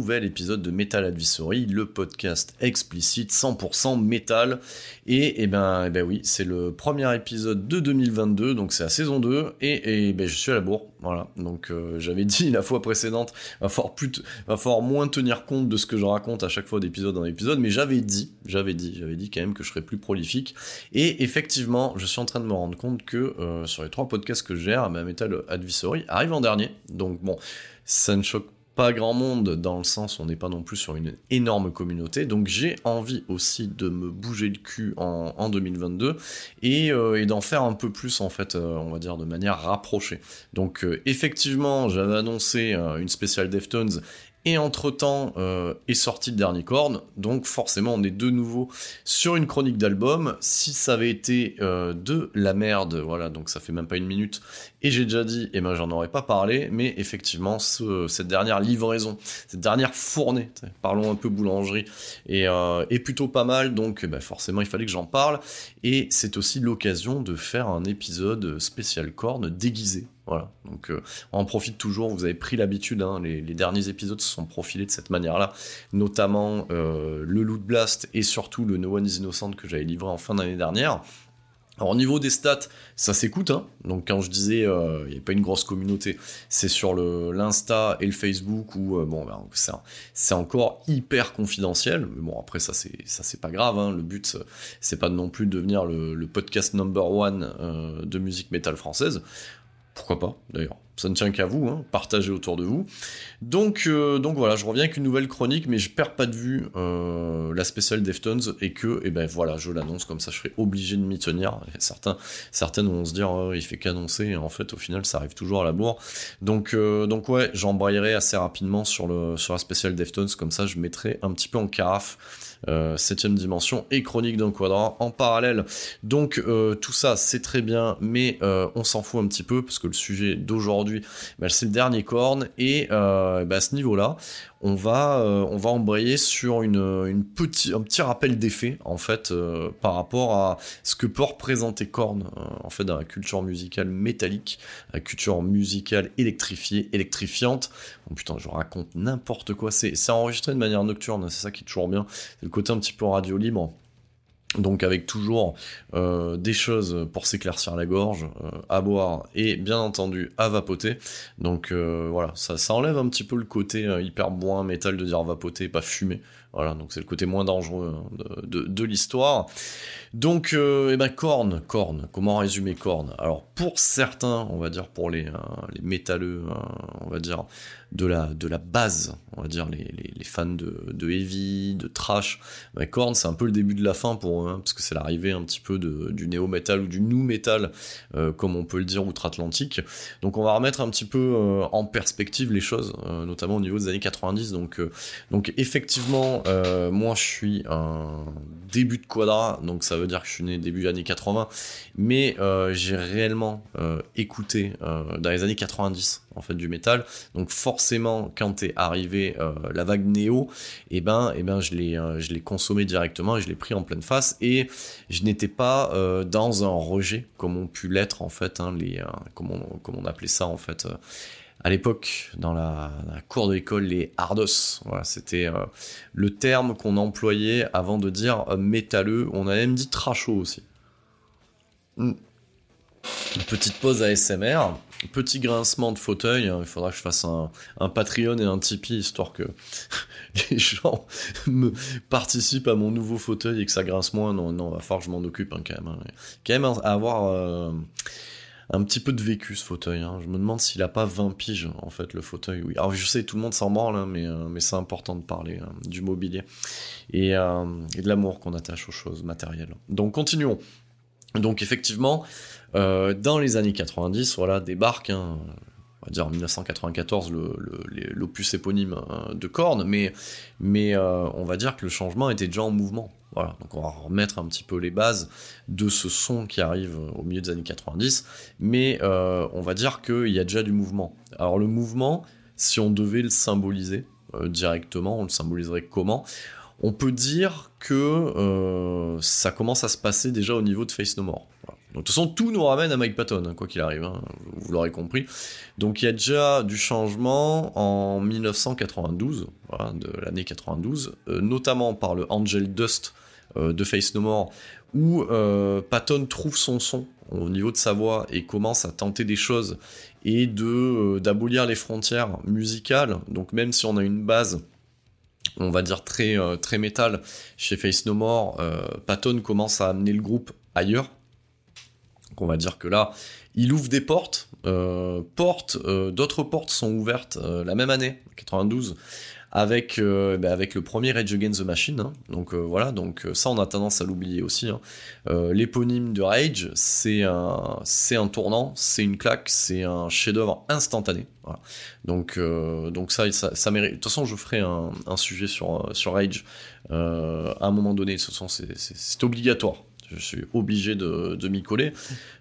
Nouvel épisode de Metal Advisory, le podcast explicite 100% métal. Et, eh ben, eh ben oui, c'est le premier épisode de 2022, donc c'est la saison 2, et, et ben, je suis à la bourre, voilà. Donc euh, j'avais dit la fois précédente, va falloir, plus va falloir moins tenir compte de ce que je raconte à chaque fois d'épisode en épisode, mais j'avais dit, j'avais dit, j'avais dit quand même que je serais plus prolifique. Et effectivement, je suis en train de me rendre compte que euh, sur les trois podcasts que je gère, ma Metal Advisory arrive en dernier. Donc bon, ça ne choque grand monde dans le sens on n'est pas non plus sur une énorme communauté. Donc j'ai envie aussi de me bouger le cul en, en 2022 et, euh, et d'en faire un peu plus en fait, euh, on va dire de manière rapprochée. Donc euh, effectivement, j'avais annoncé une spéciale Deftones et entre-temps est sorti le dernier corne, donc forcément on est de nouveau sur une chronique d'album. Si ça avait été de la merde, voilà, donc ça fait même pas une minute, et j'ai déjà dit, eh ben j'en aurais pas parlé, mais effectivement ce- cette dernière livraison, cette dernière fournée, parlons un peu boulangerie, et, euh, est plutôt pas mal, donc eh ben, forcément il fallait que j'en parle, et c'est aussi l'occasion de faire un épisode spécial corne déguisé. Voilà, donc euh, on en profite toujours, vous avez pris l'habitude, hein, les, les derniers épisodes se sont profilés de cette manière-là, notamment euh, le Loot Blast et surtout le No One is Innocent que j'avais livré en fin d'année dernière. Alors au niveau des stats, ça s'écoute, hein. donc quand je disais euh, il n'y a pas une grosse communauté, c'est sur l'Insta et le Facebook où euh, bon ben, c'est encore hyper confidentiel, mais bon après ça c'est ça c'est pas grave, hein. le but euh, c'est pas non plus de devenir le, le podcast number one euh, de musique métal française, pourquoi pas d'ailleurs, ça ne tient qu'à vous, hein. partagez autour de vous. Donc, euh, donc voilà, je reviens avec une nouvelle chronique, mais je perds pas de vue euh, la spéciale Deftones et que, et ben voilà, je l'annonce comme ça, je serai obligé de m'y tenir. Certaines vont se dire, oh, il fait qu'annoncer, et en fait, au final, ça arrive toujours à la bourre. Donc, euh, donc ouais, j'embrayerai assez rapidement sur le sur la spéciale Deftones, comme ça, je mettrai un petit peu en carafe. Euh, septième dimension et chronique d'un quadrant en parallèle. Donc euh, tout ça c'est très bien, mais euh, on s'en fout un petit peu parce que le sujet d'aujourd'hui, bah, c'est le dernier corne et bah, à ce niveau-là, on va euh, on va embrayer sur une, une petit un petit rappel des faits en fait euh, par rapport à ce que peut représenter Korn euh, en fait dans la culture musicale métallique, la culture musicale électrifiée, électrifiante. Oh putain, je raconte n'importe quoi. C'est enregistré de manière nocturne, c'est ça qui est toujours bien. C'est le côté un petit peu radio libre. Donc avec toujours euh, des choses pour s'éclaircir la gorge, euh, à boire et bien entendu à vapoter. Donc euh, voilà, ça, ça enlève un petit peu le côté hyper boin métal de dire vapoter, pas fumer. Voilà, donc c'est le côté moins dangereux hein, de, l'histoire. Donc, eh ben Korn, Korn, comment résumer Korn Alors pour certains, on va dire pour les, les métalleux, euh, on va dire de la, de la base, on va dire les, les, fans de, de heavy, de trash, ben, Korn c'est un peu le début de la fin pour eux, hein, parce que c'est l'arrivée un petit peu de, du néo-metal ou du new-metal, euh, comme on peut le dire outre-Atlantique. Donc on va remettre un petit peu euh, en perspective les choses, euh, notamment au niveau des années 90. Donc, donc effectivement, moi je suis un début de quadra, donc ça veut dire que je suis né début années 80, mais j'ai réellement écouté dans les années 90 en fait du métal. Donc forcément, quand t'es arrivé euh, la vague néo, et ben, et ben je l'ai, euh, je l'ai consommé directement et je l'ai pris en pleine face. Et je n'étais pas euh, dans un rejet comme ont pu l'être en fait hein, les, comment on, comme on appelait ça en fait. à l'époque dans la, cour d'école les hardos. C'était le terme qu'on employait avant de dire métalleux. On a même dit trachot aussi. Une petite pause ASMR, petit grincement de fauteuil. Hein. Il faudra que je fasse un, Patreon et un Tipeee histoire que les gens me participent à mon nouveau fauteuil et que ça grince moins. Non, non, va falloir que je m'en occupe hein, quand même. Hein. Quand même avoir euh, un petit peu de vécu ce fauteuil. Je me demande s'il a pas 20 piges en fait le fauteuil. Oui. Alors je sais tout le monde s'en branle, mais, euh, mais c'est important de parler du mobilier et, euh, et de l'amour qu'on attache aux choses matérielles. Donc continuons. Donc effectivement, dans les années 90, voilà, débarque, hein, on va dire en 1994, l'opus éponyme euh, de Korn, mais, mais euh, on va dire que le changement était déjà en mouvement. Voilà, donc on va remettre un petit peu les bases de ce son qui arrive au milieu des années 90, mais on va dire qu'il y a déjà du mouvement. Alors le mouvement, si on devait le symboliser directement, on le symboliserait comment? On peut dire que ça commence à se passer déjà au niveau de Face No More. Donc, de toute façon, tout nous ramène à Mike Patton, hein, quoi qu'il arrive, hein, vous l'aurez compris. Donc, il y a déjà du changement en 1992, voilà, de l'année 92, euh, notamment par le Angel Dust euh, de Face No More, où euh, Patton trouve son son au niveau de sa voix et commence à tenter des choses et de d'abolir les frontières musicales. Donc, même si on a une base on va dire très très métal chez Face No More, Patton commence à amener le groupe ailleurs on va dire que là, il ouvre des portes, euh, portes, euh, d'autres portes sont ouvertes euh, la même année, 92, avec, bah, avec le premier Rage Against the Machine. Hein. Donc voilà, donc ça on a tendance à l'oublier aussi. Hein. L'éponyme de Rage, c'est un, tournant, c'est une claque, c'est un chef-d'œuvre instantané. Donc, donc ça, ça, mérite. De toute façon, je ferai un, sujet sur, sur Rage à un moment donné. C'est obligatoire je suis obligé de, m'y coller.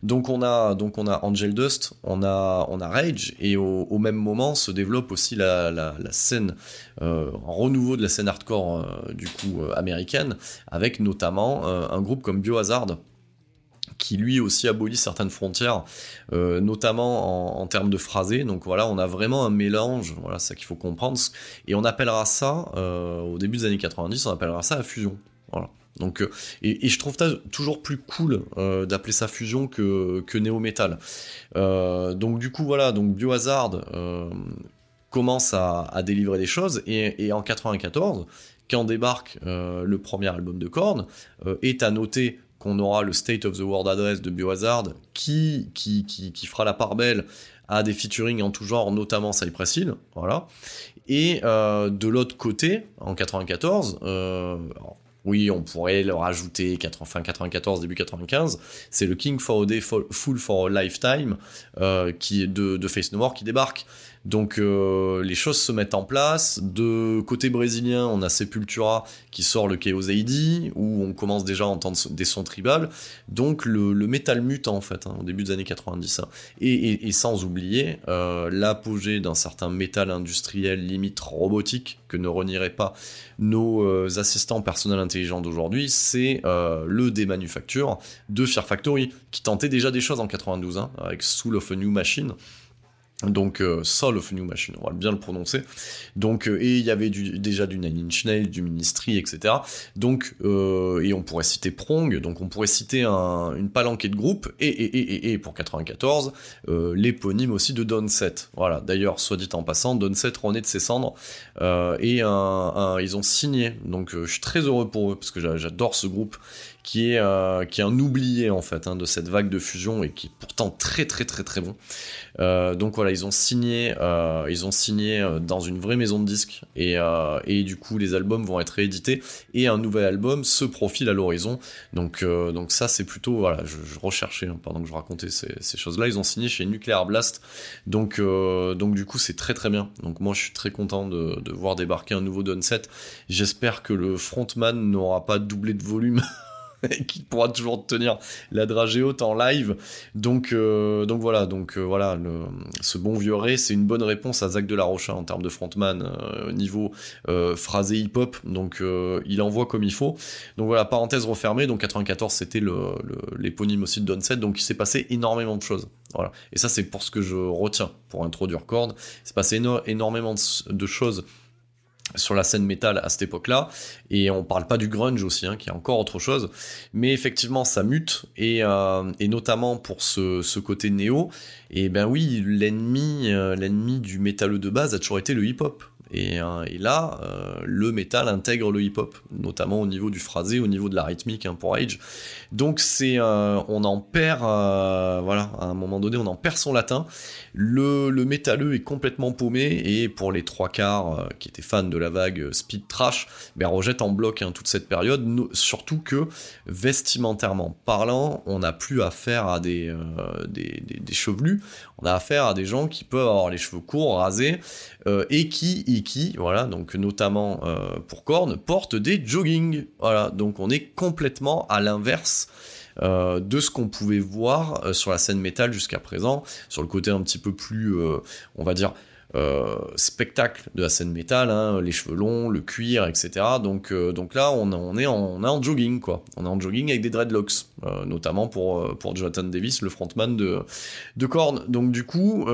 Donc on a donc on a Angel Dust, on a on a Rage et au, même moment se développe aussi la, scène euh, en renouveau de la scène hardcore euh, du coup euh, américaine avec notamment un groupe comme Biohazard qui lui aussi abolit certaines frontières, notamment en, termes de phrasé. Donc voilà, on a vraiment un mélange, voilà, ça qu'il faut comprendre. Et on appellera ça, au début des années 90, on appellera ça la fusion. Voilà. Donc, euh, et, je trouve toujours plus cool euh, d'appeler ça fusion que, que néo-metal. Euh, donc du coup voilà, donc Biohazard commence à, délivrer des choses et, en 94, quand débarque le premier album de Korn, est à noter qu'on aura le State of the World Address de Biohazard qui, fera la part belle à des featuring en tout genre, notamment Cypress Hill, voilà. Et de l'autre côté, en 94, oui, on pourrait le rajouter fin 94, début 95. C'est le King for a Day Full for a Lifetime euh, qui de, de Face No More qui débarque. Donc euh, les choses se mettent en place. De côté brésilien, on a Sepultura qui sort le Chaos AD, où on commence déjà à entendre des sons tribal. Donc le, métal mute en fait, hein, au début des années 90. Hein. Et, sans oublier euh, l'apogée d'un certain métal industriel limite robotique que ne renierait pas nos euh, assistants personnels intelligents d'aujourd'hui, c'est le démanufacture de Fear Factory, qui tentait déjà des choses en 92, hein, avec Soul of a New Machine donc euh, Soul of New Machine, on va bien le prononcer. Donc euh, et il y avait déjà du Nine Inch Nails, du Ministry, etc. Donc euh, et on pourrait citer Prong, donc on pourrait citer une palanquée de groupes et et et et, pour 94 l'éponyme aussi de Downset. Voilà. D'ailleurs, soit dit en passant, Downset renaît de ses cendres et ils ont signé. Donc je suis très heureux pour eux parce que j'adore ce groupe qui est, euh, qui est un oublié en fait hein, de cette vague de fusion et qui est pourtant très très très très bon. Euh, donc voilà, ils ont signé, euh, ils ont signé dans une vraie maison de disques et, et du coup les albums vont être réédités et un nouvel album se profile à l'horizon. Donc donc ça c'est plutôt voilà, je, recherchais hein, pendant que je racontais ces, ces choses-là, ils ont signé chez Nuclear Blast. Donc donc du coup c'est très très bien. Donc moi je suis très content de, de voir débarquer un nouveau Dunset. J'espère que le frontman n'aura pas doublé de volume. qui pourra toujours tenir la dragée haute en live. Donc, euh, donc voilà, donc euh, voilà, ce bon vieux Ray, c'est une bonne réponse à Zach de la Rocha en termes de frontman euh, niveau phrasé hip-hop. Donc il envoie comme il faut. Donc voilà, parenthèse refermée. Donc 94, c'était l'éponyme aussi de Donset. Donc il s'est passé énormément de choses. Voilà. Et ça, c'est pour ce que je retiens pour introduire Korn. Il s'est passé énormément de choses sur la scène métal à cette époque-là. Et on parle pas du grunge aussi, hein, qui est encore autre chose. Mais effectivement, ça mute, et, euh, notamment pour ce, côté néo. Et ben oui, l'ennemi, euh, l'ennemi du métalleux de base a toujours été le hip-hop. Et, euh, et, là, le métal intègre le hip-hop, notamment au niveau du phrasé, au niveau de la rythmique hein, pour Age. Donc c'est, on en perd, voilà, à un moment donné, on en perd son latin. Le, le métalleux est complètement paumé et pour les trois quarts euh, qui étaient fans de la vague euh, speed trash, ben rejette en bloc hein, toute cette période, surtout que vestimentairement parlant, on n'a plus affaire à des, euh, des, des, chevelus, on a affaire à des gens qui peuvent avoir les cheveux courts, rasés, et qui, et qui, voilà, donc notamment pour Korn, portent des jogging, voilà, donc on est complètement à l'inverse euh, de ce qu'on pouvait voir euh, sur la scène métal jusqu'à présent, sur le côté un petit peu plus, euh, on va dire, spectacle de la scène métal, hein, les cheveux longs, le cuir, etc. Donc, donc là, on, est en, jogging, quoi. On est en jogging avec des dreadlocks, notamment pour, Jonathan Davis, le frontman de, de Korn. Donc du coup,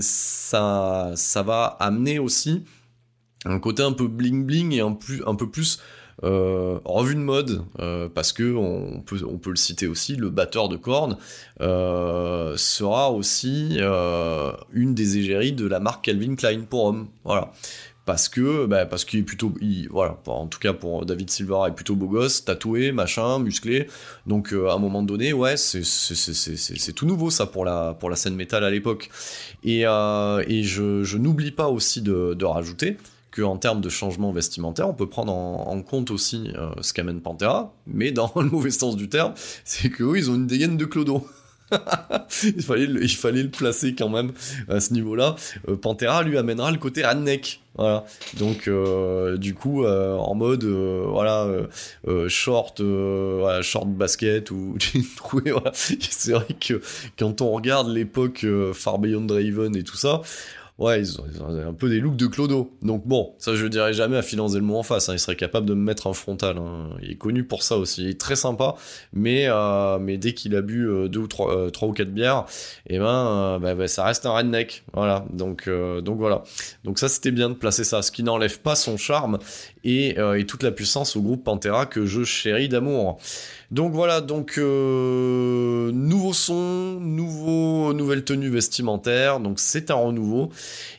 ça, ça va amener aussi un côté un peu bling bling et un, plus, un peu plus euh, revue de mode, euh, parce que on peut, on peut le citer aussi, le batteur de cornes euh, sera aussi une des égéries de la marque Calvin Klein pour hommes. Voilà. Parce que bah, parce qu'il est plutôt voilà en tout cas pour David Silver est plutôt beau gosse tatoué machin musclé. Donc à un moment donné ouais c'est c'est tout nouveau ça pour la pour la scène métal à l'époque. Et, et je, je n'oublie pas aussi de, de rajouter qu'en termes de changement vestimentaire, on peut prendre en, compte aussi euh, ce qu'amène Pantera, mais dans le mauvais sens du terme, c'est qu'eux, ils ont une dégaine de clodo. il, fallait le, il fallait le placer quand même à ce niveau-là. Euh, Pantera lui amènera le côté redneck. Voilà. Donc euh, du coup en mode voilà short short basket ou voilà. c'est vrai que quand on regarde l'époque Far Beyond Draven et tout ça ouais, ils ont, un peu des looks de Clodo. Donc bon, ça je le dirais jamais à Phil Anselmo en face. Hein. Il serait capable de me mettre un frontal. Hein. Il est connu pour ça aussi. Il est très sympa, mais euh, mais dès qu'il a bu euh, deux ou trois, euh, ou quatre bières, eh ben, bah, bah, ça reste un redneck. Voilà. Donc donc voilà. Donc ça c'était bien de placer ça, ce qui n'enlève pas son charme et, et toute la puissance au groupe Pantera que je chéris d'amour. Donc voilà, donc euh, nouveau son, nouveau, nouvelle tenue vestimentaire, donc c'est un renouveau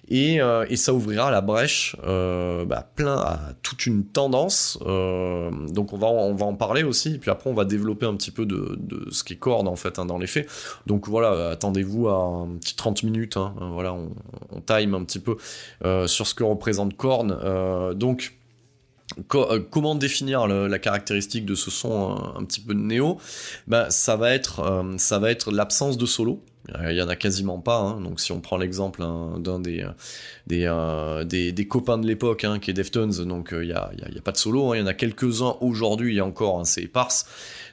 et, euh, et, ça ouvrira la brèche euh, bah, plein à toute une tendance. donc on va on va en parler aussi, et puis après on va développer un petit peu de, de ce qui est en fait hein, dans les faits. Donc voilà, attendez-vous à un petit 30 minutes, hein, voilà, on, on, time un petit peu sur ce que représente Korn. donc euh, comment définir la caractéristique de ce son euh, un, petit peu néo? Ben, ça va être euh, ça va être l'absence de solo. Il y en a quasiment pas hein. si on prend l'exemple hein, d'un des copains de l'époque hein, qui est Deftones donc il y a, y, a, pas de solo il y en a quelques-uns aujourd'hui et encore c'est éparse.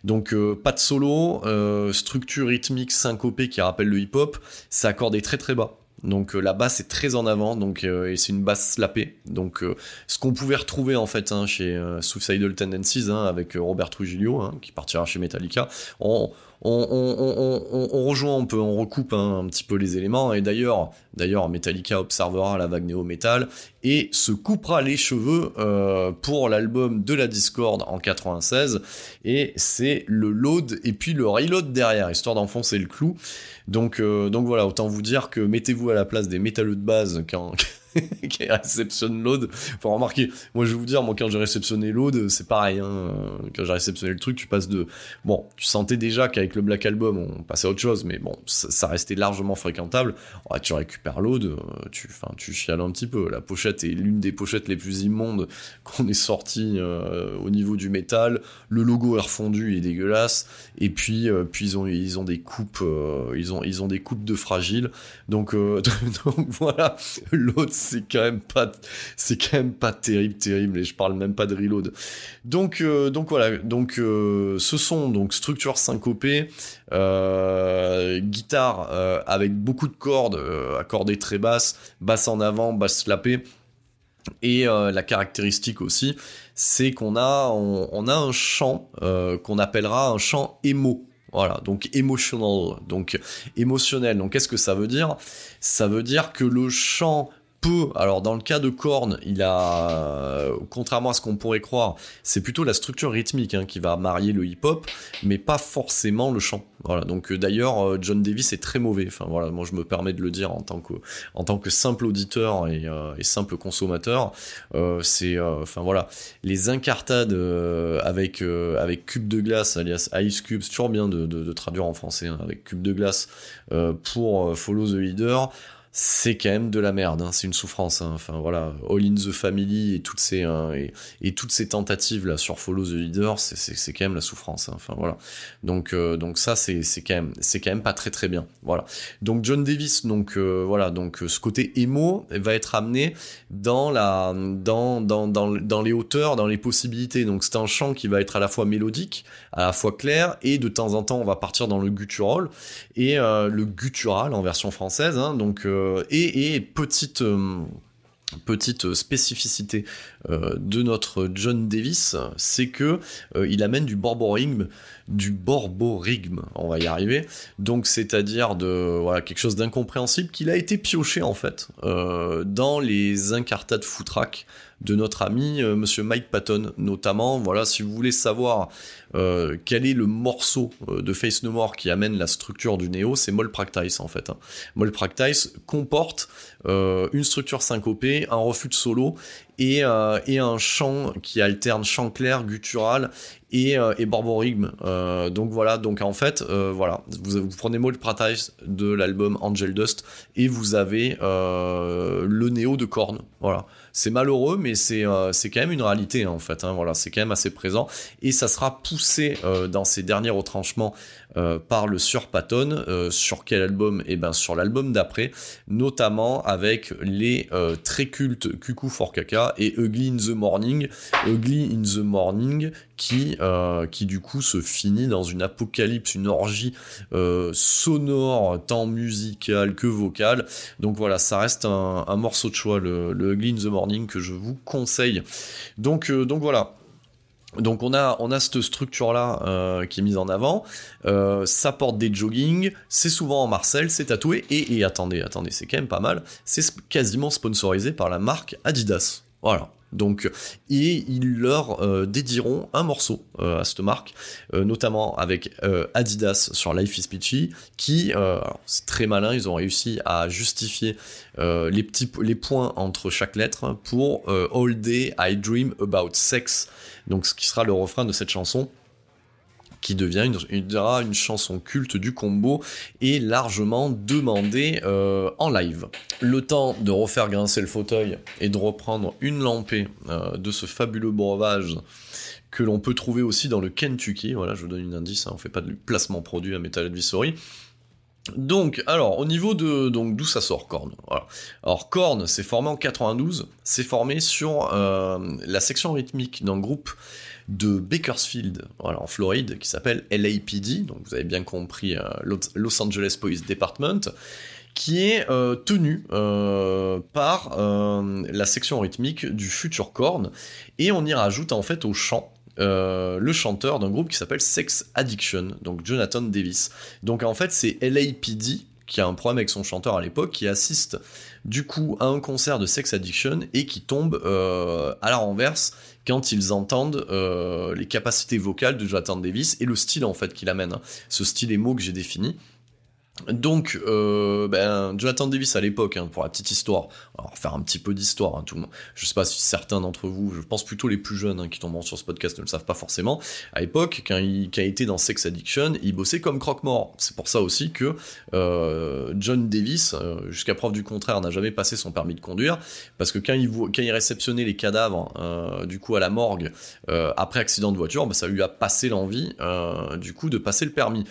Donc pas de solo structure rythmique syncopée qui rappelle le hip-hop c'est accordé très très bas donc euh, la basse est très en avant, donc euh, et c'est une basse slappée. Donc euh, ce qu'on pouvait retrouver en fait hein, chez Suicidal Tendencies hein, avec Robert Trujillo hein, qui partira chez Metallica, on, rejoint, on peut, on recoupe un petit peu les éléments. Et d'ailleurs, d'ailleurs, Metallica observera la vague néo-metal et se coupera les cheveux pour l'album de la Discord en 96. Et c'est le load et puis le reload derrière, histoire d'enfoncer le clou. Donc, euh, donc voilà, autant vous dire que mettez-vous à la place des métalleux de base quand, qui réceptionne load. Faut remarquer, moi je vais vous dire, moi quand j'ai réceptionné load, c'est pareil. Hein. Quand j'ai réceptionné le truc, tu passes de. Bon, tu sentais déjà qu'avec le Black Album, on passait à autre chose, mais bon, ça, restait largement fréquentable. tu récupères load, euh, tu, enfin, tu chiales un petit peu. La pochette est l'une des pochettes les plus immondes qu'on ait sorti euh, au niveau du métal. Le logo est refondu, il est dégueulasse. Et puis, euh, puis ils ont, ils ont des coupes, ils ont, ils ont des coupes de fragiles. Donc, donc voilà, l'autre c'est quand même pas, c'est quand même pas terrible, terrible, et je parle même pas de reload. Donc, euh, donc voilà, donc euh, ce sont donc structure syncopée, euh, guitare euh, avec beaucoup de cordes, accordées très basses, basse en avant, basse slappée. Et la caractéristique aussi, c'est qu'on a, on, a un chant qu'on appellera un chant émo. Voilà, donc emotional, donc émotionnel. Donc qu'est-ce que ça veut dire? Ça veut dire que le chant peut, alors dans le cas de Korn, il a, contrairement à ce qu'on pourrait croire, c'est plutôt la structure rythmique hein, qui va marier le hip-hop, mais pas forcément le chant. Voilà, donc euh, d'ailleurs, euh, John Davis est très mauvais. Enfin voilà, moi je me permets de le dire en tant que, en tant que simple auditeur et, euh, et simple consommateur. Euh, c'est, euh, enfin voilà, les incartades euh, avec avec cube de glace, alias Ice Cube, c'est toujours bien de, de, de traduire en français hein, avec cube de glace pour Follow the Leader c'est quand même de la merde, hein, c'est une souffrance. hein. Enfin voilà, All in the Family et toutes ces hein, et, toutes ces tentatives là sur Follow the Leader, c'est- quand même la souffrance. Enfin voilà, donc euh, donc ça c'est quand même quand même pas très très bien. Voilà. Donc John Davis, donc euh, voilà, donc euh, ce côté émo va être amené dans la dans dans dans dans les hauteurs, dans les possibilités. Donc c'est un chant qui va être à la fois mélodique, à la fois clair et de temps en temps on va partir dans le guttural et le guttural en version française. donc et, et petite euh, petite spécificité euh, de notre John Davis, c'est que euh, il amène du borborigme, du borborigme, on va y arriver. Donc c'est-à-dire de quelque chose d'incompréhensible qu'il a été pioché en fait euh, dans les incartades footrack de notre ami euh, Monsieur Mike Patton, notamment. Voilà, si vous voulez savoir euh, quel est le morceau euh, de Face No More qui amène la structure du néo, c'est Moll Practice en fait. hein. Practice comporte euh, une structure syncopée, un refus de solo et, euh, et un chant qui alterne chant clair, guttural et, euh, et borborigme. Euh, donc voilà, donc en fait, euh, voilà, vous, prenez Mold Practice de l'album Angel Dust et vous avez le néo de Korn. Voilà, c'est malheureux, mais c'est quand même une réalité hein, en fait. hein, voilà, c'est quand même assez présent et ça sera poussé dans ces derniers retranchements euh, par le Sur Patton. Euh, sur quel album? Eh ben sur l'album d'après, notamment avec les euh, très cultes Cuckoo for Kaka et Ugly in the Morning. Ugly in the Morning qui, qui du coup se finit dans une apocalypse, une orgie sonore, tant musicale que vocale. Donc voilà, ça reste un, morceau de choix, le, Ugly in the Morning, que je vous conseille. Donc, donc voilà. Donc on a on cette structure là qui est mise en avant. Euh, ça porte des jogging, c'est souvent en Marcel, c'est tatoué et, attendez attendez c'est quand même pas mal. C'est quasiment sponsorisé par la marque Adidas. Voilà. Donc, et ils leur euh, dédieront un morceau euh, à cette marque, euh, notamment avec euh, Adidas sur Life is Peachy, qui, euh, c'est très malin, ils ont réussi à justifier euh, les les points entre chaque lettre pour euh, All Day I Dream About Sex, donc ce qui sera le refrain de cette chanson qui devient une, chanson culte du combo et largement demandée euh, en live. Le temps de refaire grincer le fauteuil et de reprendre une lampée euh, de ce fabuleux breuvage que l'on peut trouver aussi dans le Kentucky. Voilà, je vous donne une indice, hein, on fait pas de placement produit à Metal Advisory. Donc, alors, au niveau de donc d'où ça sort Korn? Alors Korn, c'est formé en 92. C'est formé sur euh, la section rythmique d'un groupe de Bakersfield, voilà, en Floride, qui s'appelle LAPD. Donc vous avez bien compris, euh, Los Angeles Police Department qui est euh, tenu par la section rythmique du futur Korn, et on y rajoute en fait au chant euh, le chanteur d'un groupe qui s'appelle Sex Addiction, donc Jonathan Davis. Donc en fait c'est LAPD qui a un problème avec son chanteur à l'époque, qui assiste du coup à un concert de Sex Addiction et qui tombe euh, à la renverse quand ils entendent euh, les capacités vocales de Jonathan Davis et le style en fait qu'il amène, ce style émo que j'ai défini. Donc, euh, ben, Jonathan Davis à l'époque, hein, pour la petite histoire, on faire un petit peu d'histoire, hein, tout le monde. Je sais pas si certains d'entre vous, je pense plutôt les plus jeunes hein, qui tomberont sur ce podcast ne le savent pas forcément. À l'époque, quand il, quand était dans Sex Addiction, il bossait comme croque-mort. C'est pour ça aussi que euh, John Davis, euh, jusqu'à preuve du contraire, n'a jamais passé son permis de conduire, parce que quand il, réceptionnait les cadavres, du coup à la morgue, après accident de voiture, ben, ça lui a passé l'envie, du coup, de passer le permis.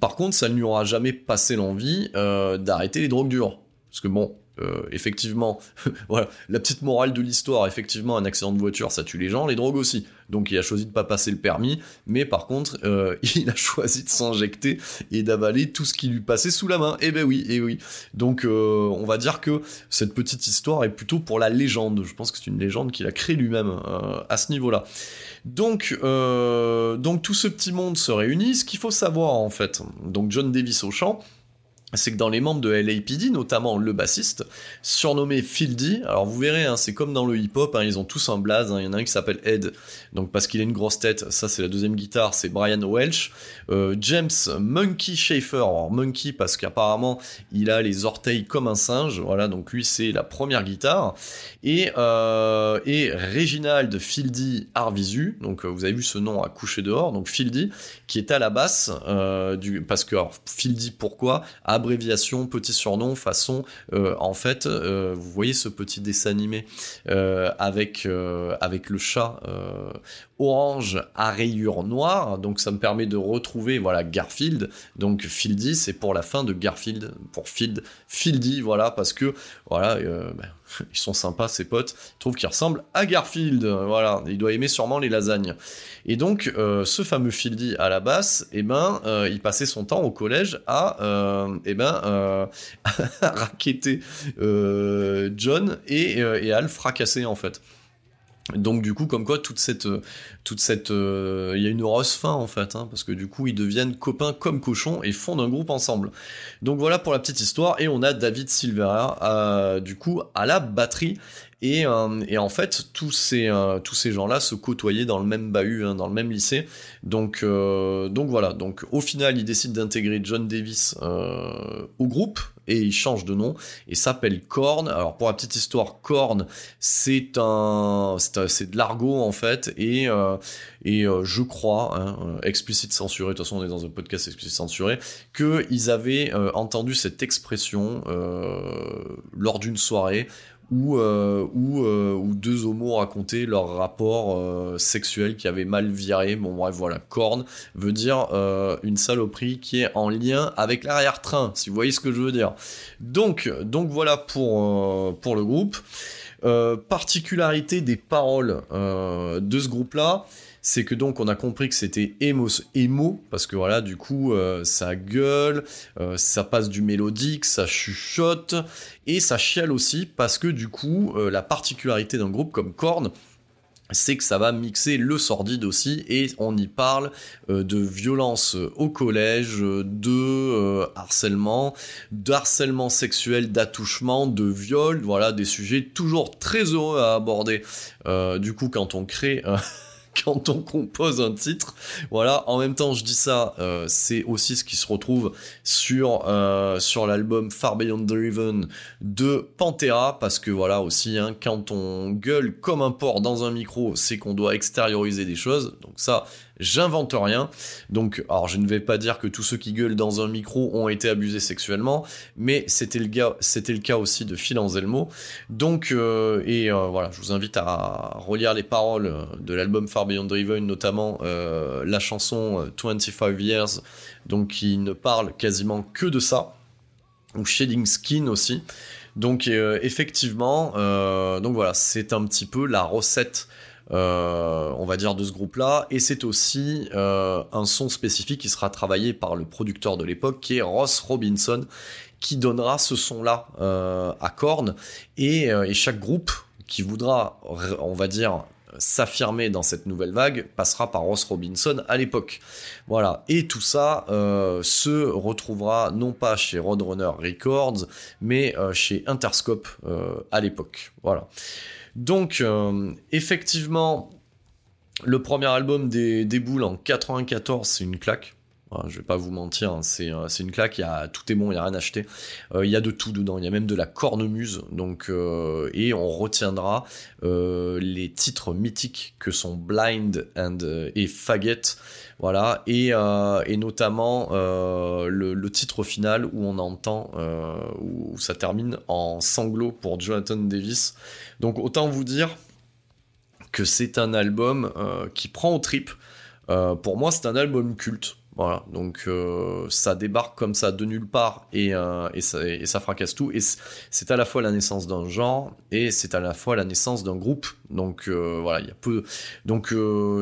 Par contre, ça ne lui aura jamais passé l'envie euh, d'arrêter les drogues dures. Parce que bon, euh, effectivement, voilà, la petite morale de l'histoire, effectivement, un accident de voiture, ça tue les gens, les drogues aussi. Donc il a choisi de pas passer le permis, mais par contre, euh, il a choisi de s'injecter et d'avaler tout ce qui lui passait sous la main. Eh ben oui, eh oui. Donc euh, on va dire que cette petite histoire est plutôt pour la légende. Je pense que c'est une légende qu'il a créée lui-même à ce niveau-là. Donc, donc tout ce petit monde se réunit. Ce qu'il faut savoir en fait, donc John Davis au chant, c'est que dans les membres de LAPD, notamment le bassiste, surnommé Fieldy, alors vous verrez, hein, c'est comme dans le hip-hop, hein, ils ont tous un blaze, hein. il y en a un qui s'appelle Ed, donc parce qu'il a une grosse tête, ça c'est la deuxième guitare, c'est Brian Welch, euh, James Monkey Schaefer, alors Monkey parce qu'apparemment il a les orteils comme un singe, voilà, donc lui c'est la première guitare, et, euh, et Reginald Fieldy Arvisu, donc euh, vous avez vu ce nom à coucher dehors, donc Fieldy, qui est à la basse, du, parce que Fieldy pourquoi? Abréviation, petit surnom, façon, euh, en fait, euh, vous voyez ce petit dessin animé euh, avec, avec le chat orange à rayures noires, donc ça me permet de retrouver voilà Garfield, donc Fieldy c'est pour la fin de Garfield, pour Field, Fieldy voilà parce que voilà ben, ils sont sympas ces potes, ils trouvent qu'ils ressemblent à Garfield, voilà, il doit aimer sûrement les lasagnes. Et donc ce fameux Fieldy à la basse, et eh ben il passait son temps au collège à et eh ben raqueter John et, et à le fracasser en fait. Donc du coup, comme quoi, toute cette, toute cette, euh, il y a une heureuse fin en fait, hein, parce que du coup, ils deviennent copains comme cochons et fondent un groupe ensemble. Donc voilà pour la petite histoire. Et on a David Silvera, euh, du coup, à la batterie. Et, euh, et, en fait, tous ces, tous ces gens-là se côtoyaient dans le même bahut, hein, dans le même lycée. Donc, donc voilà. Donc au final, ils décident d'intégrer John Davis au groupe et il change de nom et s'appelle Korn. Alors pour la petite histoire, Korn, c'est de l'argot en fait et euh, euh, je crois, hein, euh, explicite censuré, de toute façon on est dans un podcast explicite censuré, que ils avaient entendu cette expression lors d'une soirée où, euh, euh, deux homos racontaient leur rapport euh, sexuel qui avait mal viré. Bon bref voilà, corne veut dire une saloperie qui est en lien avec l'arrière-train, si vous voyez ce que je veux dire. Donc, donc voilà pour, pour le groupe. particularité des paroles de ce groupe-là, c'est que donc on a compris que c'était emo, emo parce que voilà, du coup, euh, ça gueule, euh, ça passe du mélodique, ça chuchote, et ça chiale aussi parce que du coup, euh, la particularité d'un groupe comme Korn, c'est que ça va mixer le sordide aussi et on y parle de violence au collège, de harcèlement, d'harcèlement sexuel, d'attouchement, de viol, voilà des sujets toujours très heureux à aborder. du coup, quand on crée quand on compose un titre. Voilà, en même temps, je dis ça, euh, c'est aussi ce qui se retrouve sur, euh, sur l'album Far Beyond Driven de Pantera, parce que voilà aussi, hein, quand on gueule comme un porc dans un micro, c'est qu'on doit extérioriser des choses. Donc ça, J'invente rien. Donc, alors je ne vais pas dire que tous ceux qui gueulent dans un micro ont été abusés sexuellement, mais c'était le, cas aussi de Phil Anselmo. Donc, euh, et euh, voilà, je vous invite à relire les paroles de l'album Far Beyond Driven, notamment euh, la chanson 25 Years, donc qui ne parle quasiment que de ça, ou Shading Skin aussi. Donc effectivement, donc voilà, c'est un petit peu la recette euh, on va dire, de ce groupe-là. Et c'est aussi euh, un son spécifique qui sera travaillé par le producteur de l'époque, qui est Ross Robinson, qui donnera ce son-là euh, à Korn. Et, chaque groupe qui voudra, on va dire, s'affirmer dans cette nouvelle vague passera par Ross Robinson à l'époque. Voilà. Et tout ça se retrouvera non pas chez Roadrunner Records, mais chez Interscope à l'époque. Voilà. Donc, euh, effectivement, le premier album des, Boules en 94, c'est une claque. je vais pas vous mentir, hein, euh, c'est une claque, y a, tout est bon, il n'y a rien à acheter. Euh, il y a de tout dedans, il y a même de la cornemuse, donc, et on retiendra les titres mythiques que sont Blind and, et Faggot, voilà, et, notamment le, le, titre final où on entend, où ça termine en sanglots pour Jonathan Davis. Donc autant vous dire que c'est un album euh, qui prend au trip. Euh, pour moi, c'est un album culte. Voilà, donc euh, ça débarque comme ça de nulle part et, euh, et, ça, fracasse tout. Et c'est à la fois la naissance d'un genre et c'est à la fois la naissance d'un groupe. Donc euh, voilà, il y a peu. Donc